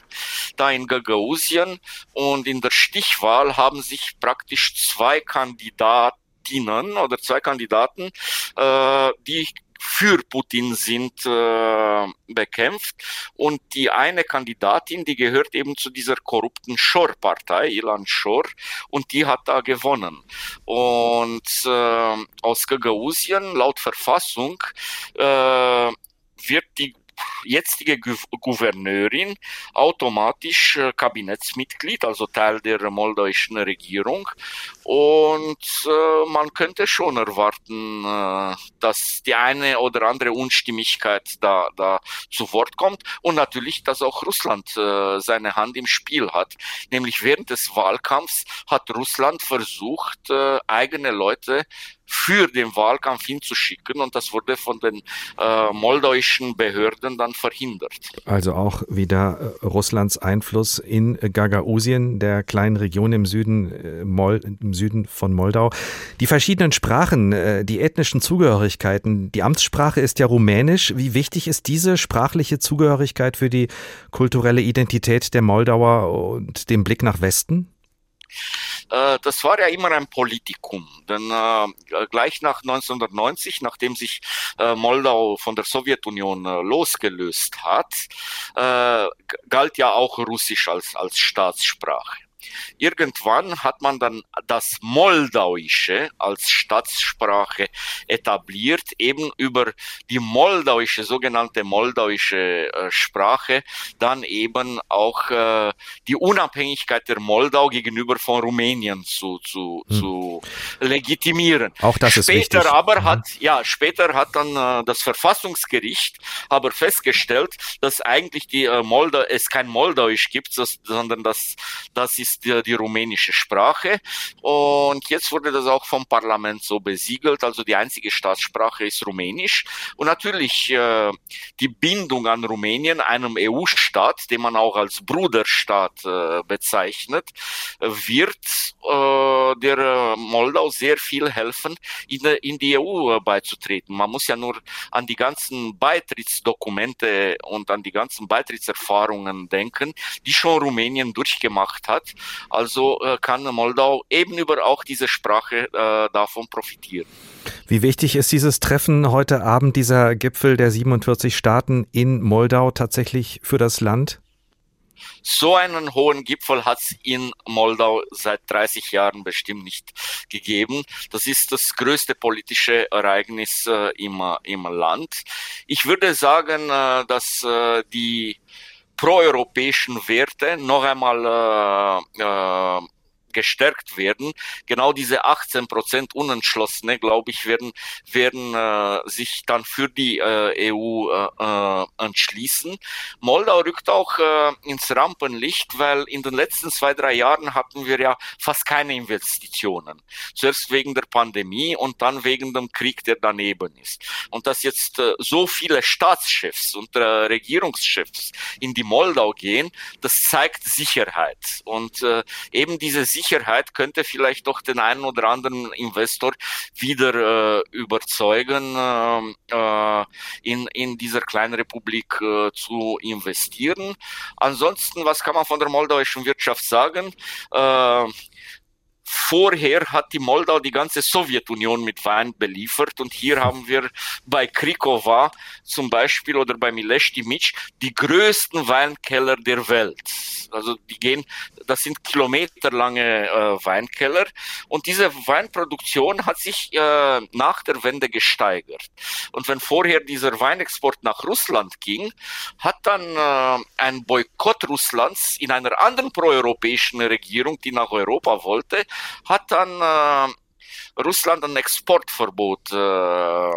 da in Gagausien und in der Stichwahl haben sich praktisch zwei Kandidatinnen oder zwei Kandidaten, äh, die für Putin sind, äh, bekämpft. Und die eine Kandidatin, die gehört eben zu dieser korrupten Shor-Partei, Ilan Shor, und die hat da gewonnen. Und äh, aus Gagausien, laut Verfassung, äh, wird die jetzige Gouverneurin automatisch äh, Kabinettsmitglied, also Teil der moldauischen Regierung. Und äh, man könnte schon erwarten, äh, dass die eine oder andere Unstimmigkeit da, da zu Wort kommt und natürlich, dass auch Russland seine Hand im Spiel hat. Nämlich während des Wahlkampfs hat Russland versucht, eigene Leute für den Wahlkampf hinzuschicken und das wurde von den äh, moldauischen Behörden dann verhindert. Also auch wieder äh, Russlands Einfluss in Gagausien, der kleinen Region im Süden, äh, Mol, im Süden von Moldau. Die verschiedenen Sprachen, äh, die ethnischen Zugehörigkeiten, die Amtssprache ist ja rumänisch. Wie wichtig ist diese sprachliche Zugehörigkeit für die kulturelle Identität der Moldauer und den Blick nach Westen? Äh, das war ja immer ein Politikum. Denn äh, gleich nach 1990, nachdem sich äh, Moldau von der Sowjetunion losgelöst hat, galt ja auch Russisch als, als Staatssprache. Irgendwann hat man dann das Moldauische als Staatssprache etabliert, eben über die moldauische, sogenannte moldauische äh, Sprache, dann eben auch äh, die Unabhängigkeit der Moldau gegenüber von Rumänien zu, zu, hm. zu legitimieren. Auch das später ist wichtig. aber mhm. hat, ja, später hat dann äh, das Verfassungsgericht aber festgestellt, dass eigentlich die äh, Moldau, es kein Moldauisch gibt, das, sondern das, das ist die, die rumänische Sprache. Und jetzt wurde das auch vom Parlament so besiegelt. Also die einzige Staatssprache ist Rumänisch. Und natürlich äh, die Bindung an Rumänien, einem EU-Staat, den man auch als Bruderstaat äh, bezeichnet, wird äh, der Moldau sehr viel helfen, in, in die EU beizutreten. Man muss ja nur an die ganzen Beitrittsdokumente und an die ganzen Beitrittserfahrungen denken, die schon Rumänien durchgemacht hat. Also äh, kann Moldau eben über auch diese Sprache äh, davon profitieren. Wie wichtig ist dieses Treffen heute Abend, dieser Gipfel der 47 Staaten in Moldau tatsächlich für das Land? So einen hohen Gipfel hat es in Moldau seit 30 Jahren bestimmt nicht gegeben. Das ist das größte politische Ereignis äh, im, im Land. Ich würde sagen, äh, dass äh, die proeuropäischen Werte noch einmal äh, äh, gestärkt werden. Genau diese 18 Prozent Unentschlossene, glaube ich, werden, werden äh, sich dann für die äh, EU äh, äh, entschließen. Moldau rückt auch äh, ins Rampenlicht, weil in den letzten zwei, drei Jahren hatten wir ja fast keine Investitionen. Zuerst wegen der Pandemie und dann wegen dem Krieg, der daneben ist. Und dass jetzt äh, so viele Staatschefs und äh, Regierungschefs in die Moldau gehen, das zeigt Sicherheit. Und äh, eben diese Sicherheit Sicherheit könnte vielleicht doch den einen oder anderen Investor wieder äh, überzeugen, äh, in, in dieser kleinen Republik äh, zu investieren. Ansonsten, was kann man von der moldauischen Wirtschaft sagen? Äh, Vorher hat die Moldau die ganze Sowjetunion mit Wein beliefert und hier haben wir bei Krikova zum Beispiel oder bei Mileshti Mitsch die größten Weinkeller der Welt. Also die gehen, das sind kilometerlange äh, Weinkeller und diese Weinproduktion hat sich äh, nach der Wende gesteigert. Und wenn vorher dieser Weinexport nach Russland ging, hat dann äh, ein Boykott Russlands in einer anderen proeuropäischen Regierung, die nach Europa wollte, hat dann äh, Russland ein Exportverbot äh,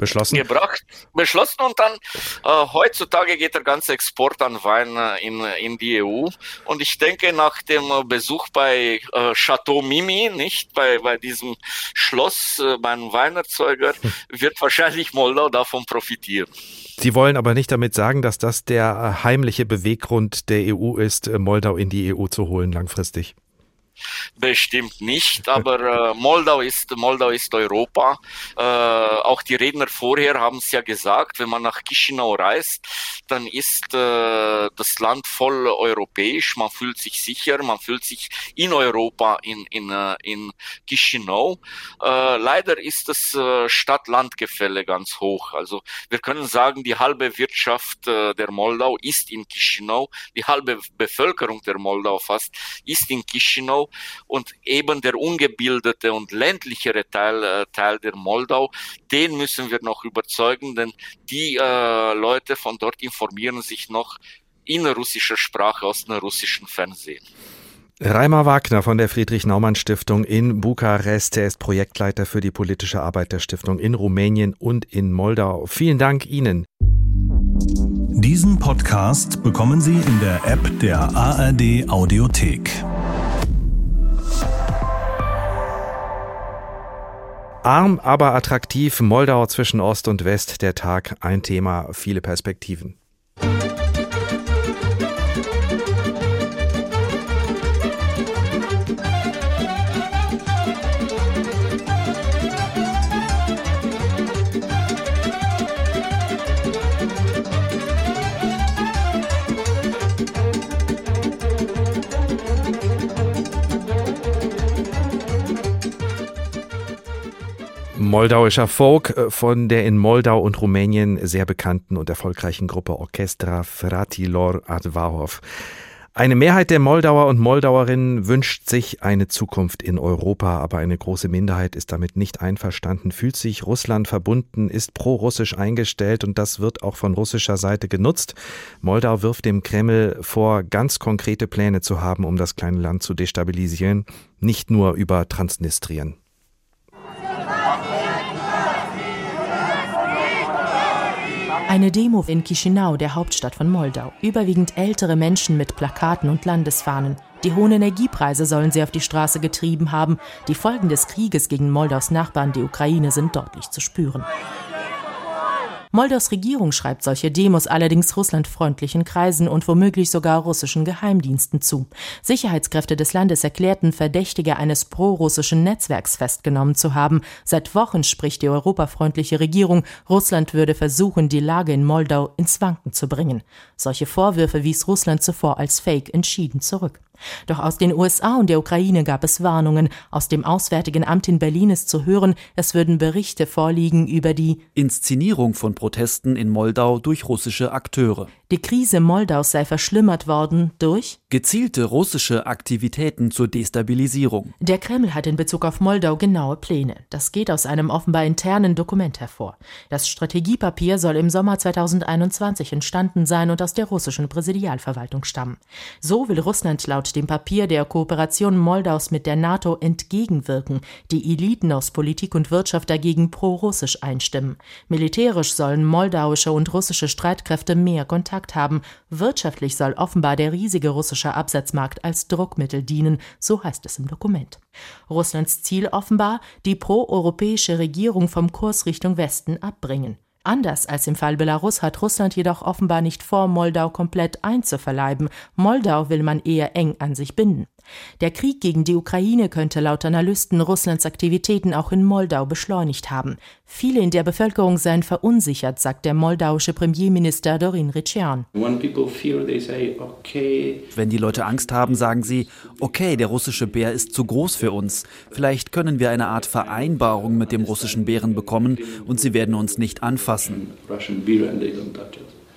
beschlossen. gebracht, beschlossen und dann äh, heutzutage geht der ganze Export an Wein äh, in, in die EU und ich denke nach dem Besuch bei äh, Chateau Mimi, nicht bei, bei diesem Schloss äh, beim Weinerzeuger, wird wahrscheinlich Moldau davon profitieren. Sie wollen aber nicht damit sagen, dass das der heimliche Beweggrund der EU ist, Moldau in die EU zu holen langfristig. Bestimmt nicht, aber äh, Moldau ist Moldau ist Europa. Äh, auch die Redner vorher haben es ja gesagt, wenn man nach Chisinau reist, dann ist äh, das Land voll europäisch. Man fühlt sich sicher, man fühlt sich in Europa in in äh, in Chisinau. Äh, leider ist das äh, Stadt-Land-Gefälle ganz hoch. Also wir können sagen, die halbe Wirtschaft äh, der Moldau ist in Chisinau, die halbe Bevölkerung der Moldau fast ist in Chisinau und eben der ungebildete und ländlichere Teil, äh, Teil der Moldau, den müssen wir noch überzeugen, denn die äh, Leute von dort informieren sich noch in russischer Sprache aus dem russischen Fernsehen. Reimer Wagner von der Friedrich-Naumann-Stiftung in Bukarest. Er ist Projektleiter für die politische Arbeit der Stiftung in Rumänien und in Moldau. Vielen Dank Ihnen. Diesen Podcast bekommen Sie in der App der ARD Audiothek. Arm, aber attraktiv. Moldau zwischen Ost und West. Der Tag. Ein Thema, viele Perspektiven. Moldauischer Folk äh, von der in Moldau und Rumänien sehr bekannten und erfolgreichen Gruppe Orchestra Fratilor Advahov. Eine Mehrheit der Moldauer und Moldauerinnen wünscht sich eine Zukunft in Europa, aber eine große Minderheit ist damit nicht einverstanden, fühlt sich Russland verbunden, ist pro-russisch eingestellt und das wird auch von russischer Seite genutzt. Moldau wirft dem Kreml vor, ganz konkrete Pläne zu haben, um das kleine Land zu destabilisieren, nicht nur über Transnistrien. Eine Demo in Chisinau, der Hauptstadt von Moldau. Überwiegend ältere Menschen mit Plakaten und Landesfahnen. Die hohen Energiepreise sollen sie auf die Straße getrieben haben. Die Folgen des Krieges gegen Moldaus Nachbarn, die Ukraine, sind deutlich zu spüren. Moldaus Regierung schreibt solche Demos allerdings russlandfreundlichen Kreisen und womöglich sogar russischen Geheimdiensten zu. Sicherheitskräfte des Landes erklärten, Verdächtige eines pro-russischen Netzwerks festgenommen zu haben. Seit Wochen spricht die europafreundliche Regierung, Russland würde versuchen, die Lage in Moldau ins Wanken zu bringen. Solche Vorwürfe wies Russland zuvor als Fake entschieden zurück. Doch aus den USA und der Ukraine gab es Warnungen. Aus dem Auswärtigen Amt in Berlin ist zu hören, es würden Berichte vorliegen über die Inszenierung von Protesten in Moldau durch russische Akteure. Die Krise Moldaus sei verschlimmert worden durch gezielte russische Aktivitäten zur Destabilisierung. Der Kreml hat in Bezug auf Moldau genaue Pläne. Das geht aus einem offenbar internen Dokument hervor. Das Strategiepapier soll im Sommer 2021 entstanden sein und aus der russischen Präsidialverwaltung stammen. So will Russland laut dem Papier der Kooperation Moldaus mit der NATO entgegenwirken, die Eliten aus Politik und Wirtschaft dagegen pro-russisch einstimmen. Militärisch sollen moldauische und russische Streitkräfte mehr Kontakt haben. Wirtschaftlich soll offenbar der riesige russische Absatzmarkt als Druckmittel dienen, so heißt es im Dokument. Russlands Ziel offenbar, die proeuropäische Regierung vom Kurs Richtung Westen abbringen. Anders als im Fall Belarus hat Russland jedoch offenbar nicht vor, Moldau komplett einzuverleiben. Moldau will man eher eng an sich binden. Der Krieg gegen die Ukraine könnte laut Analysten Russlands Aktivitäten auch in Moldau beschleunigt haben. Viele in der Bevölkerung seien verunsichert, sagt der moldauische Premierminister Dorin Rician. Wenn die Leute Angst haben, sagen sie, okay, der russische Bär ist zu groß für uns. Vielleicht können wir eine Art Vereinbarung mit dem russischen Bären bekommen und sie werden uns nicht anfassen.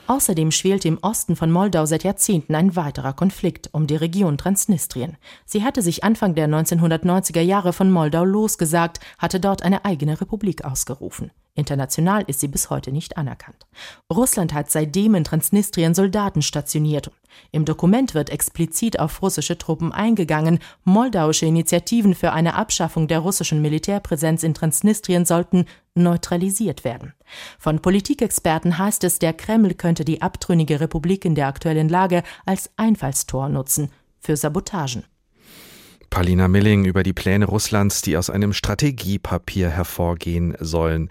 Außerdem schwelte im Osten von Moldau seit Jahrzehnten ein weiterer Konflikt um die Region Transnistrien. Sie hatte sich Anfang der 1990er Jahre von Moldau losgesagt, hatte dort eine eigene Republik ausgerufen. International ist sie bis heute nicht anerkannt. Russland hat seitdem in Transnistrien Soldaten stationiert. Im Dokument wird explizit auf russische Truppen eingegangen. Moldauische Initiativen für eine Abschaffung der russischen Militärpräsenz in Transnistrien sollten neutralisiert werden. Von Politikexperten heißt es, der Kreml könnte die abtrünnige Republik in der aktuellen Lage als Einfallstor nutzen für Sabotagen. Palina Milling über die Pläne Russlands, die aus einem Strategiepapier hervorgehen sollen.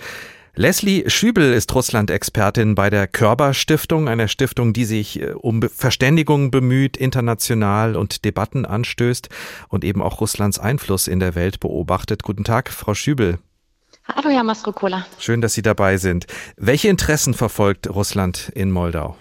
Leslie Schübel ist Russland-Expertin bei der Körber Stiftung, einer Stiftung, die sich äh, um Verständigung bemüht, international und Debatten anstößt und eben auch Russlands Einfluss in der Welt beobachtet. Guten Tag, Frau Schübel. Hallo, Herr Mastrocola. Schön, dass Sie dabei sind. Welche Interessen verfolgt Russland in Moldau?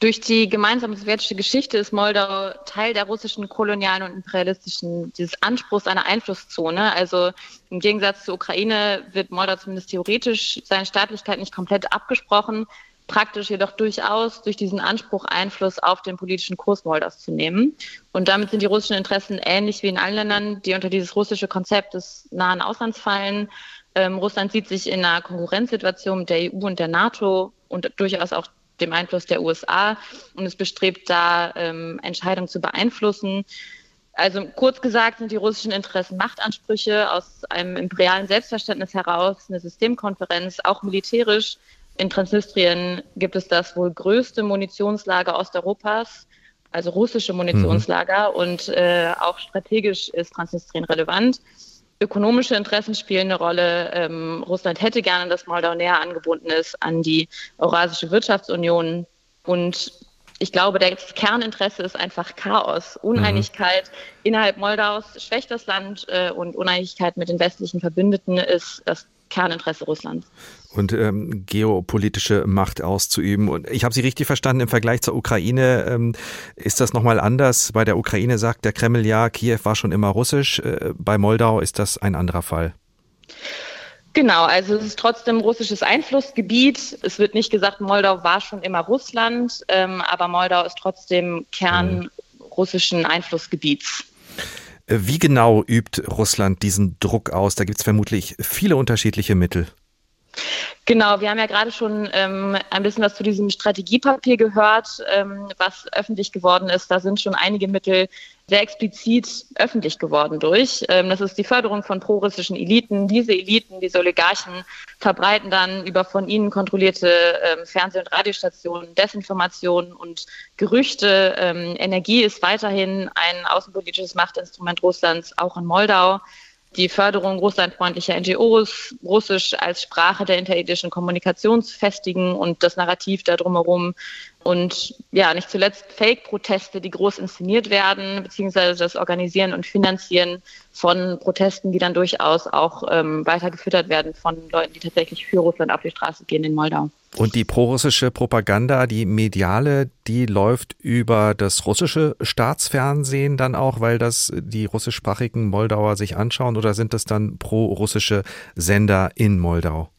Durch die gemeinsame sowjetische Geschichte ist Moldau Teil der russischen kolonialen und imperialistischen, dieses Anspruchs einer Einflusszone. Also im Gegensatz zur Ukraine wird Moldau zumindest theoretisch seine Staatlichkeit nicht komplett abgesprochen, praktisch jedoch durchaus durch diesen Anspruch Einfluss auf den politischen Kurs Moldaus zu nehmen. Und damit sind die russischen Interessen ähnlich wie in allen Ländern, die unter dieses russische Konzept des nahen Auslands fallen. Ähm, Russland sieht sich in einer Konkurrenzsituation mit der EU und der NATO und durchaus auch dem Einfluss der USA und es bestrebt da, ähm, Entscheidungen zu beeinflussen. Also kurz gesagt sind die russischen Interessen Machtansprüche aus einem imperialen Selbstverständnis heraus, eine Systemkonferenz, auch militärisch. In Transnistrien gibt es das wohl größte Munitionslager Osteuropas, also russische Munitionslager. Mhm. Und äh, auch strategisch ist Transnistrien relevant. Ökonomische Interessen spielen eine Rolle. Ähm, Russland hätte gerne, dass Moldau näher angebunden ist an die Eurasische Wirtschaftsunion. Und ich glaube, das Kerninteresse ist einfach Chaos. Uneinigkeit mhm. innerhalb Moldaus schwächt das Land äh, und Uneinigkeit mit den westlichen Verbündeten ist das Kerninteresse Russlands. Und ähm, geopolitische Macht auszuüben. Und ich habe Sie richtig verstanden, im Vergleich zur Ukraine ähm, ist das nochmal anders. Bei der Ukraine sagt der Kreml ja, Kiew war schon immer russisch. Äh, bei Moldau ist das ein anderer Fall. Genau, also es ist trotzdem russisches Einflussgebiet. Es wird nicht gesagt, Moldau war schon immer Russland, ähm, aber Moldau ist trotzdem Kern mhm. russischen Einflussgebiets. Wie genau übt Russland diesen Druck aus? Da gibt es vermutlich viele unterschiedliche Mittel. Genau, wir haben ja gerade schon ähm, ein bisschen was zu diesem Strategiepapier gehört, ähm, was öffentlich geworden ist. Da sind schon einige Mittel sehr explizit öffentlich geworden durch. Ähm, das ist die Förderung von prorussischen Eliten. Diese Eliten, diese Oligarchen verbreiten dann über von ihnen kontrollierte ähm, Fernseh- und Radiostationen Desinformationen und Gerüchte. Ähm, Energie ist weiterhin ein außenpolitisches Machtinstrument Russlands, auch in Moldau die Förderung russlandfreundlicher NGOs, Russisch als Sprache der interethischen Kommunikation zu festigen und das Narrativ da drumherum und ja, nicht zuletzt Fake-Proteste, die groß inszeniert werden, beziehungsweise das Organisieren und Finanzieren von Protesten, die dann durchaus auch ähm, weitergefüttert werden von Leuten, die tatsächlich für Russland auf die Straße gehen in Moldau. Und die prorussische Propaganda, die mediale, die läuft über das russische Staatsfernsehen dann auch, weil das die russischsprachigen Moldauer sich anschauen oder sind das dann prorussische Sender in Moldau?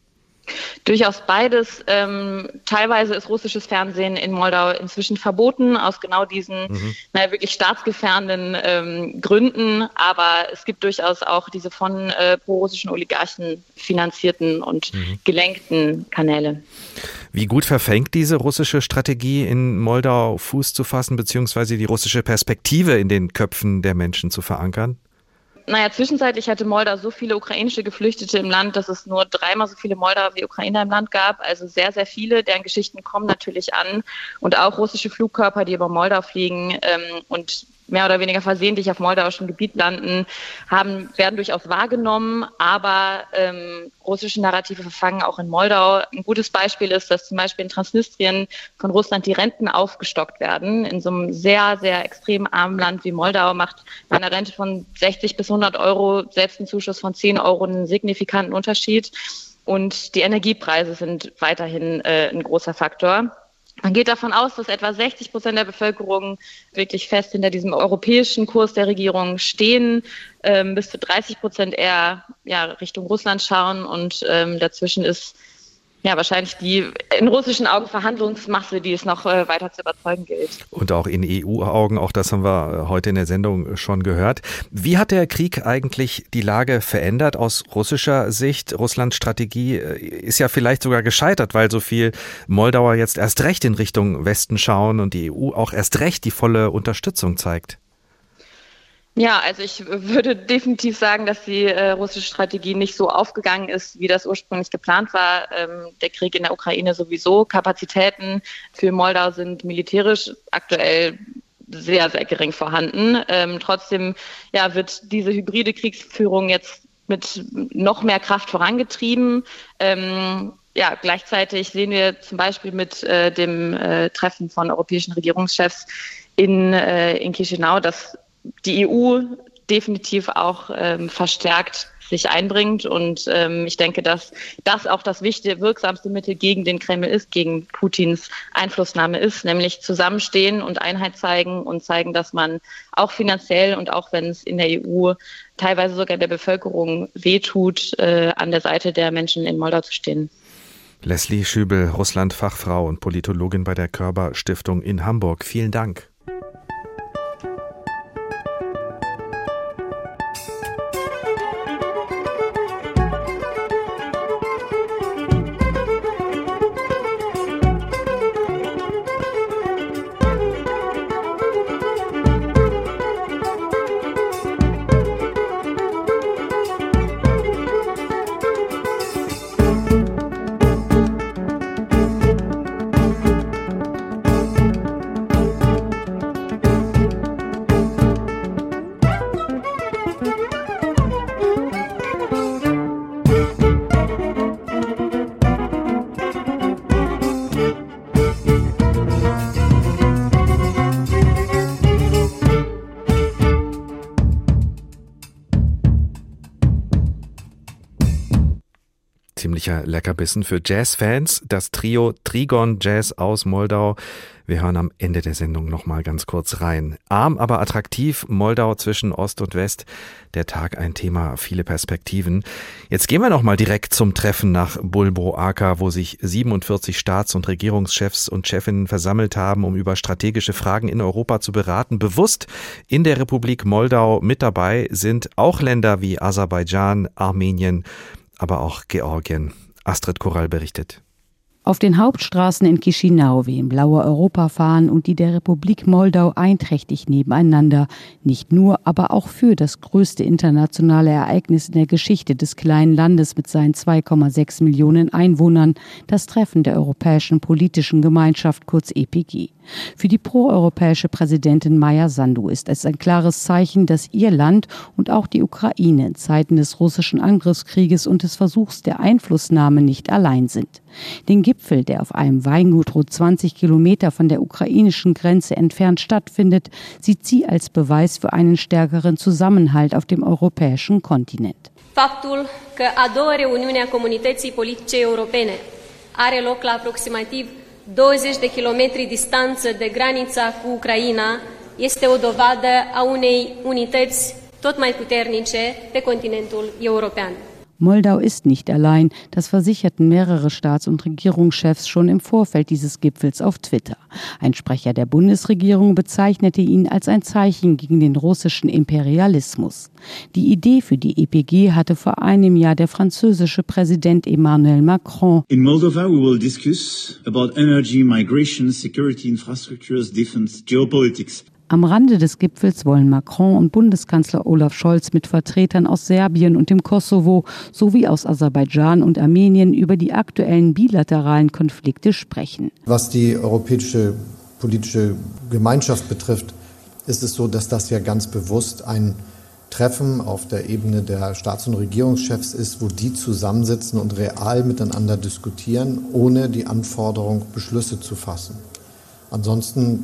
Durchaus beides. Ähm, teilweise ist russisches Fernsehen in Moldau inzwischen verboten, aus genau diesen mhm. naja, wirklich staatsgefährdenden ähm, Gründen. Aber es gibt durchaus auch diese von äh, pro-russischen Oligarchen finanzierten und mhm. gelenkten Kanäle. Wie gut verfängt diese russische Strategie in Moldau Fuß zu fassen, beziehungsweise die russische Perspektive in den Köpfen der Menschen zu verankern? Naja, zwischenzeitlich hatte Moldau so viele ukrainische Geflüchtete im Land, dass es nur dreimal so viele Moldauer wie Ukrainer im Land gab. Also sehr, sehr viele. Deren Geschichten kommen natürlich an. Und auch russische Flugkörper, die über Moldau fliegen. Ähm, und mehr oder weniger versehentlich auf moldauischem Gebiet landen, haben, werden durchaus wahrgenommen, aber ähm, russische Narrative verfangen auch in Moldau. Ein gutes Beispiel ist, dass zum Beispiel in Transnistrien von Russland die Renten aufgestockt werden. In so einem sehr, sehr extrem armen Land wie Moldau macht bei einer Rente von 60 bis 100 Euro selbst ein Zuschuss von 10 Euro einen signifikanten Unterschied. Und die Energiepreise sind weiterhin äh, ein großer Faktor. Man geht davon aus, dass etwa 60 Prozent der Bevölkerung wirklich fest hinter diesem europäischen Kurs der Regierung stehen, ähm, bis zu 30 Prozent eher ja, Richtung Russland schauen und ähm, dazwischen ist ja, wahrscheinlich die in russischen Augen Verhandlungsmasse, die es noch äh, weiter zu überzeugen gilt. Und auch in EU-Augen, auch das haben wir äh, heute in der Sendung schon gehört. Wie hat der Krieg eigentlich die Lage verändert aus russischer Sicht? Russlands Strategie äh, ist ja vielleicht sogar gescheitert, weil so viel Moldauer jetzt erst recht in Richtung Westen schauen und die EU auch erst recht die volle Unterstützung zeigt. Ja, also ich würde definitiv sagen, dass die äh, russische Strategie nicht so aufgegangen ist, wie das ursprünglich geplant war. Ähm, der Krieg in der Ukraine sowieso. Kapazitäten für Moldau sind militärisch aktuell sehr, sehr gering vorhanden. Ähm, trotzdem ja, wird diese hybride Kriegsführung jetzt mit noch mehr Kraft vorangetrieben. Ähm, ja, gleichzeitig sehen wir zum Beispiel mit äh, dem äh, Treffen von europäischen Regierungschefs in, äh, in Chisinau, dass die EU definitiv auch ähm, verstärkt sich einbringt. Und ähm, ich denke, dass das auch das wichtige, wirksamste Mittel gegen den Kreml ist, gegen Putins Einflussnahme ist, nämlich zusammenstehen und Einheit zeigen und zeigen, dass man auch finanziell und auch wenn es in der EU teilweise sogar der Bevölkerung wehtut, äh, an der Seite der Menschen in Moldau zu stehen. Leslie Schübel, Russland-Fachfrau und Politologin bei der Körber Stiftung in Hamburg. Vielen Dank. Ziemlicher Leckerbissen für Jazzfans. Das Trio Trigon Jazz aus Moldau. Wir hören am Ende der Sendung nochmal ganz kurz rein. Arm, aber attraktiv. Moldau zwischen Ost und West. Der Tag ein Thema, viele Perspektiven. Jetzt gehen wir nochmal direkt zum Treffen nach Bulbo Aka, wo sich 47 Staats- und Regierungschefs und Chefinnen versammelt haben, um über strategische Fragen in Europa zu beraten. Bewusst in der Republik Moldau mit dabei sind auch Länder wie Aserbaidschan, Armenien, aber auch Georgien. Astrid Korall berichtet. Auf den Hauptstraßen in Chisinau wehen blaue Europafahnen und die der Republik Moldau einträchtig nebeneinander, nicht nur, aber auch für das größte internationale Ereignis in der Geschichte des kleinen Landes mit seinen 2,6 Millionen Einwohnern, das Treffen der Europäischen Politischen Gemeinschaft kurz EPG. Für die proeuropäische Präsidentin Maya Sandu ist es ein klares Zeichen, dass ihr Land und auch die Ukraine in Zeiten des russischen Angriffskrieges und des Versuchs der Einflussnahme nicht allein sind. Den Gipfel, der auf einem Weingut rund 20 Kilometer von der ukrainischen Grenze entfernt stattfindet, sieht sie als Beweis für einen stärkeren Zusammenhalt auf dem europäischen Kontinent. Faptul că a doua reuniune a comunității politice europene are loc la aproximativ 20 de kilometri distanță de granița cu Ucraina este o dovadă a unei unități tot mai puternice pe continentul european. Moldau ist nicht allein. Das versicherten mehrere Staats- und Regierungschefs schon im Vorfeld dieses Gipfels auf Twitter. Ein Sprecher der Bundesregierung bezeichnete ihn als ein Zeichen gegen den russischen Imperialismus. Die Idee für die EPG hatte vor einem Jahr der französische Präsident Emmanuel Macron. In Moldova we will discuss about energy, migration, security infrastructures, defense, geopolitics. Am Rande des Gipfels wollen Macron und Bundeskanzler Olaf Scholz mit Vertretern aus Serbien und dem Kosovo sowie aus Aserbaidschan und Armenien über die aktuellen bilateralen Konflikte sprechen. Was die europäische politische Gemeinschaft betrifft, ist es so, dass das ja ganz bewusst ein Treffen auf der Ebene der Staats- und Regierungschefs ist, wo die zusammensitzen und real miteinander diskutieren, ohne die Anforderung, Beschlüsse zu fassen. Ansonsten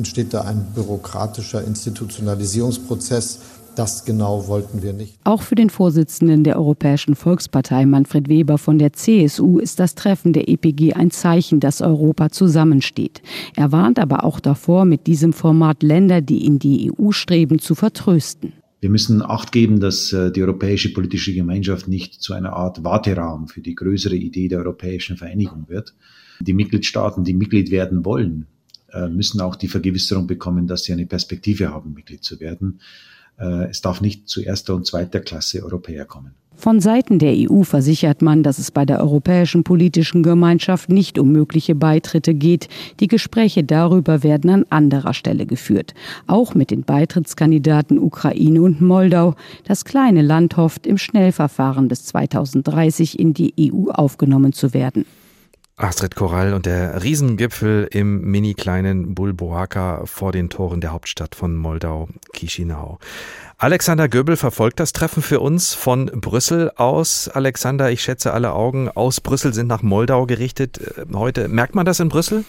entsteht da ein bürokratischer Institutionalisierungsprozess. Das genau wollten wir nicht. Auch für den Vorsitzenden der Europäischen Volkspartei, Manfred Weber von der CSU, ist das Treffen der EPG ein Zeichen, dass Europa zusammensteht. Er warnt aber auch davor, mit diesem Format Länder, die in die EU streben, zu vertrösten. Wir müssen Acht geben, dass äh, die europäische politische Gemeinschaft nicht zu einer Art Warteraum für die größere Idee der europäischen Vereinigung wird. Die Mitgliedstaaten, die Mitglied werden wollen, müssen auch die Vergewisserung bekommen, dass sie eine Perspektive haben, Mitglied zu werden. Äh, es darf nicht zu erster und zweiter Klasse Europäer kommen. Von Seiten der EU versichert man, dass es bei der Europäischen Politischen Gemeinschaft nicht um mögliche Beitritte geht. Die Gespräche darüber werden an anderer Stelle geführt. Auch mit den Beitrittskandidaten Ukraine und Moldau. Das kleine Land hofft, im Schnellverfahren bis 2030 in die EU aufgenommen zu werden. Astrid Korall und der Riesengipfel im mini kleinen Bulboaka vor den Toren der Hauptstadt von Moldau, Chisinau. Alexander Göbel verfolgt das Treffen für uns von Brüssel aus. Alexander, ich schätze, alle Augen aus Brüssel sind nach Moldau gerichtet äh, heute. Merkt man das in Brüssel?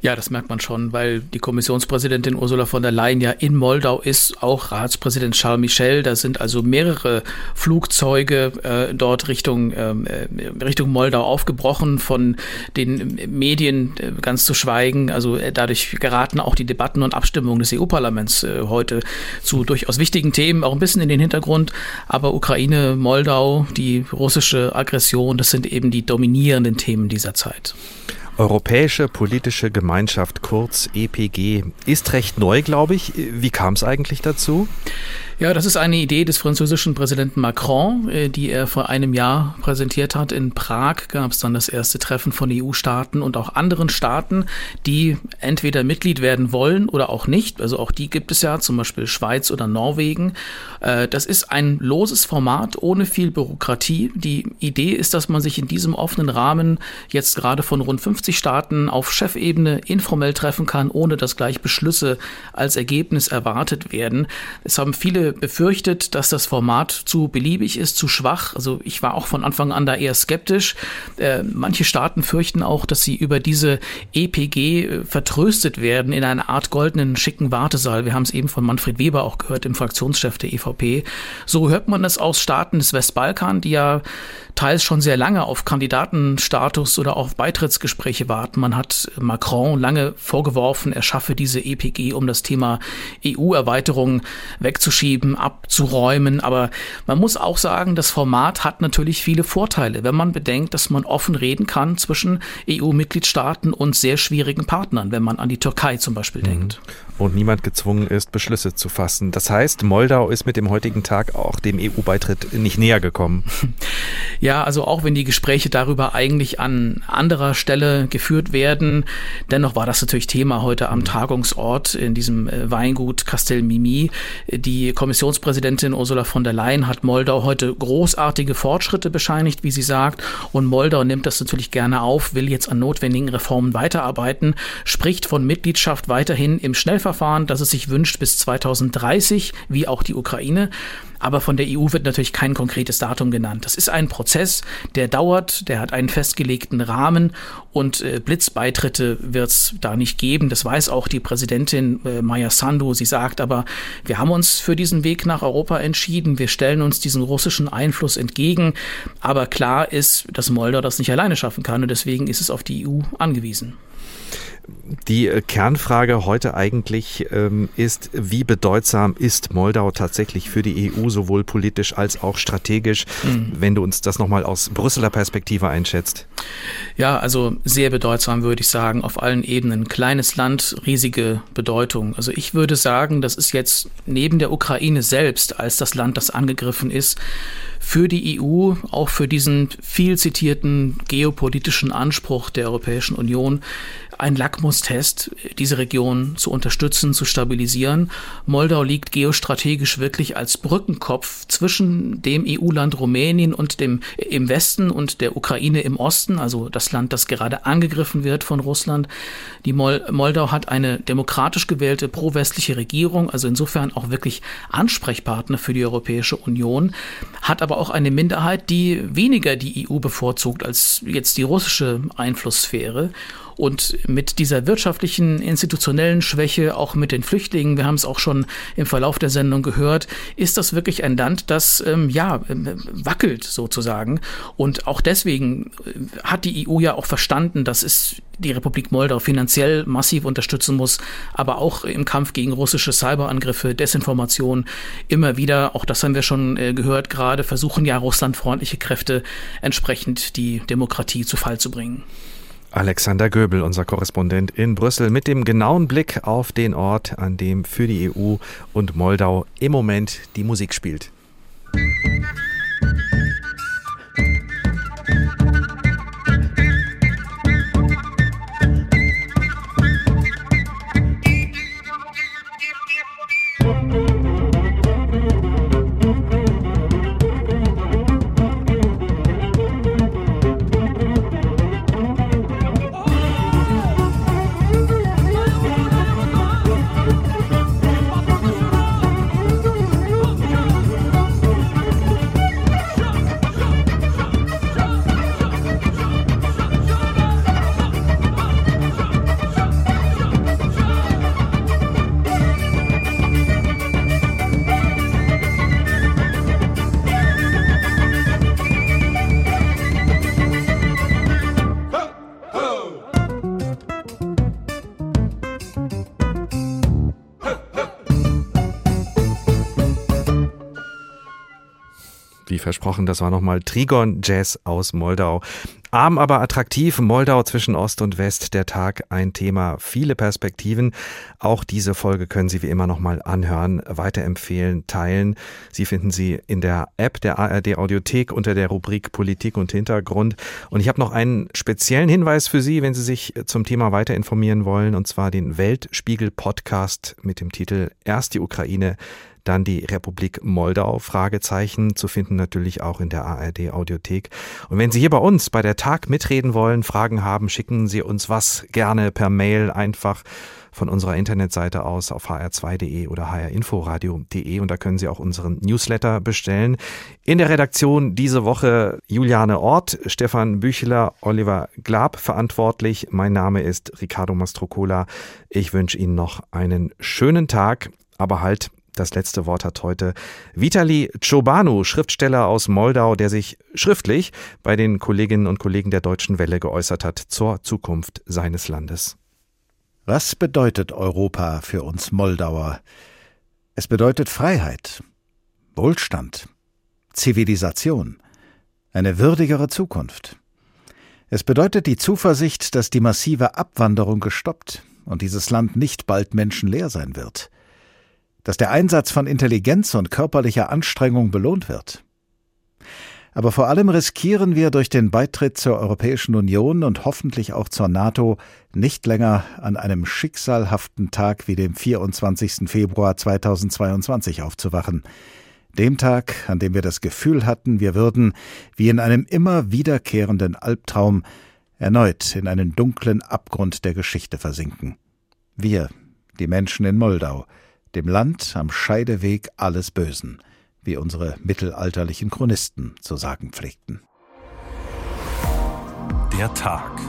Ja, das merkt man schon, weil die Kommissionspräsidentin Ursula von der Leyen ja in Moldau ist, auch Ratspräsident Charles Michel. Da sind also mehrere Flugzeuge äh, dort Richtung, ähm, äh, Richtung Moldau aufgebrochen, von den Medien äh, ganz zu schweigen. Also äh, dadurch geraten auch die Debatten und Abstimmungen des EU-Parlaments äh, heute zu durchaus wichtigen Themen, auch ein bisschen in den Hintergrund. Aber Ukraine, Moldau, die russische Aggression, das sind eben die dominierenden Themen dieser Zeit. Europäische Politische Gemeinschaft, kurz EPG, ist recht neu, glaube ich. Wie kam es eigentlich dazu? Ja, das ist eine Idee des französischen Präsidenten Macron, äh, die er vor einem Jahr präsentiert hat. In Prag gab es dann das erste Treffen von EU-Staaten und auch anderen Staaten, die entweder Mitglied werden wollen oder auch nicht. Also auch die gibt es ja, zum Beispiel Schweiz oder Norwegen. Äh, das ist ein loses Format ohne viel Bürokratie. Die Idee ist, dass man sich in diesem offenen Rahmen jetzt gerade von rund 50 Staaten auf Chefebene informell treffen kann, ohne dass gleich Beschlüsse als Ergebnis erwartet werden. Es haben viele befürchtet, dass das Format zu beliebig ist, zu schwach. Also ich war auch von Anfang an da eher skeptisch. Äh, manche Staaten fürchten auch, dass sie über diese EPG äh, vertröstet werden in einer Art goldenen, schicken Wartesaal. Wir haben es eben von Manfred Weber auch gehört, dem Fraktionschef der EVP. So hört man das aus Staaten des Westbalkan, die ja teils schon sehr lange auf Kandidatenstatus oder auf Beitrittsgespräche warten. Man hat Macron lange vorgeworfen, er schaffe diese EPG, um das Thema EU-Erweiterung wegzuschieben, abzuräumen. Aber man muss auch sagen, das Format hat natürlich viele Vorteile, wenn man bedenkt, dass man offen reden kann zwischen EU-Mitgliedstaaten und sehr schwierigen Partnern, wenn man an die Türkei zum Beispiel mhm. denkt. Und niemand gezwungen ist, Beschlüsse zu fassen. Das heißt, Moldau ist mit dem heutigen Tag auch dem EU-Beitritt nicht näher gekommen. Ja, also auch wenn die Gespräche darüber eigentlich an anderer Stelle geführt werden, dennoch war das natürlich Thema heute am Tagungsort in diesem äh, Weingut Castel Mimi. Die Kommissionspräsidentin Ursula von der Leyen hat Moldau heute großartige Fortschritte bescheinigt, wie sie sagt. Und Moldau nimmt das natürlich gerne auf, will jetzt an notwendigen Reformen weiterarbeiten, spricht von Mitgliedschaft weiterhin im Schnellverfahren, das es sich wünscht bis 2030, wie auch die Ukraine. Aber von der EU wird natürlich kein konkretes Datum genannt. Das ist ein Prozess, der dauert, der hat einen festgelegten Rahmen und äh, Blitzbeitritte wird es da nicht geben. Das weiß auch die Präsidentin äh, Maya Sandu. Sie sagt aber, wir haben uns für diesen Weg nach Europa entschieden. Wir stellen uns diesem russischen Einfluss entgegen. Aber klar ist, dass Moldau das nicht alleine schaffen kann und deswegen ist es auf die EU angewiesen. Die äh, Kernfrage heute eigentlich ähm, ist, wie bedeutsam ist Moldau tatsächlich für die EU, sowohl politisch als auch strategisch, mhm. wenn du uns das nochmal aus Brüsseler Perspektive einschätzt? Ja, also sehr bedeutsam würde ich sagen, auf allen Ebenen. Kleines Land, riesige Bedeutung. Also ich würde sagen, das ist jetzt neben der Ukraine selbst als das Land, das angegriffen ist, für die EU, auch für diesen viel zitierten geopolitischen Anspruch der Europäischen Union ein Lackmustest, diese Region zu unterstützen, zu stabilisieren. Moldau liegt geostrategisch wirklich als Brückenkopf zwischen dem EU-Land Rumänien und dem im Westen und der Ukraine im Osten, also das Land, das gerade angegriffen wird von Russland. Die Mol Moldau hat eine demokratisch gewählte pro-westliche Regierung, also insofern auch wirklich Ansprechpartner für die Europäische Union, hat aber auch eine Minderheit, die weniger die EU bevorzugt als jetzt die russische Einflusssphäre. Und mit dieser wirtschaftlichen, institutionellen Schwäche, auch mit den Flüchtlingen, wir haben es auch schon im Verlauf der Sendung gehört, ist das wirklich ein Land, das ähm, ja wackelt sozusagen. Und auch deswegen äh, hat die EU ja auch verstanden, dass es die Republik Moldau finanziell massiv unterstützen muss, aber auch im Kampf gegen russische Cyberangriffe, Desinformation immer wieder, auch das haben wir schon äh, gehört, gerade versuchen ja russlandfreundliche Kräfte entsprechend die Demokratie zu Fall zu bringen. Alexander Göbel, unser Korrespondent in Brüssel, mit dem genauen Blick auf den Ort, an dem für die EU und Moldau im Moment die Musik spielt. Versprochen, das war nochmal Trigon Jazz aus Moldau. Arm aber attraktiv, Moldau zwischen Ost und West, der Tag, ein Thema, viele Perspektiven. Auch diese Folge können Sie wie immer nochmal anhören, weiterempfehlen, teilen. Sie finden sie in der App der ARD Audiothek unter der Rubrik Politik und Hintergrund. Und ich habe noch einen speziellen Hinweis für Sie, wenn Sie sich zum Thema weiter informieren wollen, und zwar den Weltspiegel Podcast mit dem Titel Erst die Ukraine, dann die Republik Moldau, Fragezeichen, zu finden natürlich auch in der ARD Audiothek. Und wenn Sie hier bei uns bei der Tag mitreden wollen, Fragen haben, schicken Sie uns was gerne per Mail einfach von unserer Internetseite aus auf hr2.de oder hrinforadio.de und da können Sie auch unseren Newsletter bestellen. In der Redaktion diese Woche Juliane Ort, Stefan Büchler, Oliver Glab verantwortlich. Mein Name ist Ricardo Mastrocola. Ich wünsche Ihnen noch einen schönen Tag, aber halt das letzte Wort hat heute Vitali Czobanu, Schriftsteller aus Moldau, der sich schriftlich bei den Kolleginnen und Kollegen der Deutschen Welle geäußert hat zur Zukunft seines Landes. Was bedeutet Europa für uns Moldauer? Es bedeutet Freiheit, Wohlstand, Zivilisation, eine würdigere Zukunft. Es bedeutet die Zuversicht, dass die massive Abwanderung gestoppt und dieses Land nicht bald menschenleer sein wird dass der Einsatz von Intelligenz und körperlicher Anstrengung belohnt wird. Aber vor allem riskieren wir durch den Beitritt zur Europäischen Union und hoffentlich auch zur NATO nicht länger an einem schicksalhaften Tag wie dem 24. Februar 2022 aufzuwachen. Dem Tag, an dem wir das Gefühl hatten, wir würden, wie in einem immer wiederkehrenden Albtraum, erneut in einen dunklen Abgrund der Geschichte versinken. Wir, die Menschen in Moldau, dem Land am Scheideweg alles Bösen, wie unsere mittelalterlichen Chronisten zu sagen pflegten. Der Tag.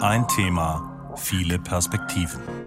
Ein Thema, viele Perspektiven.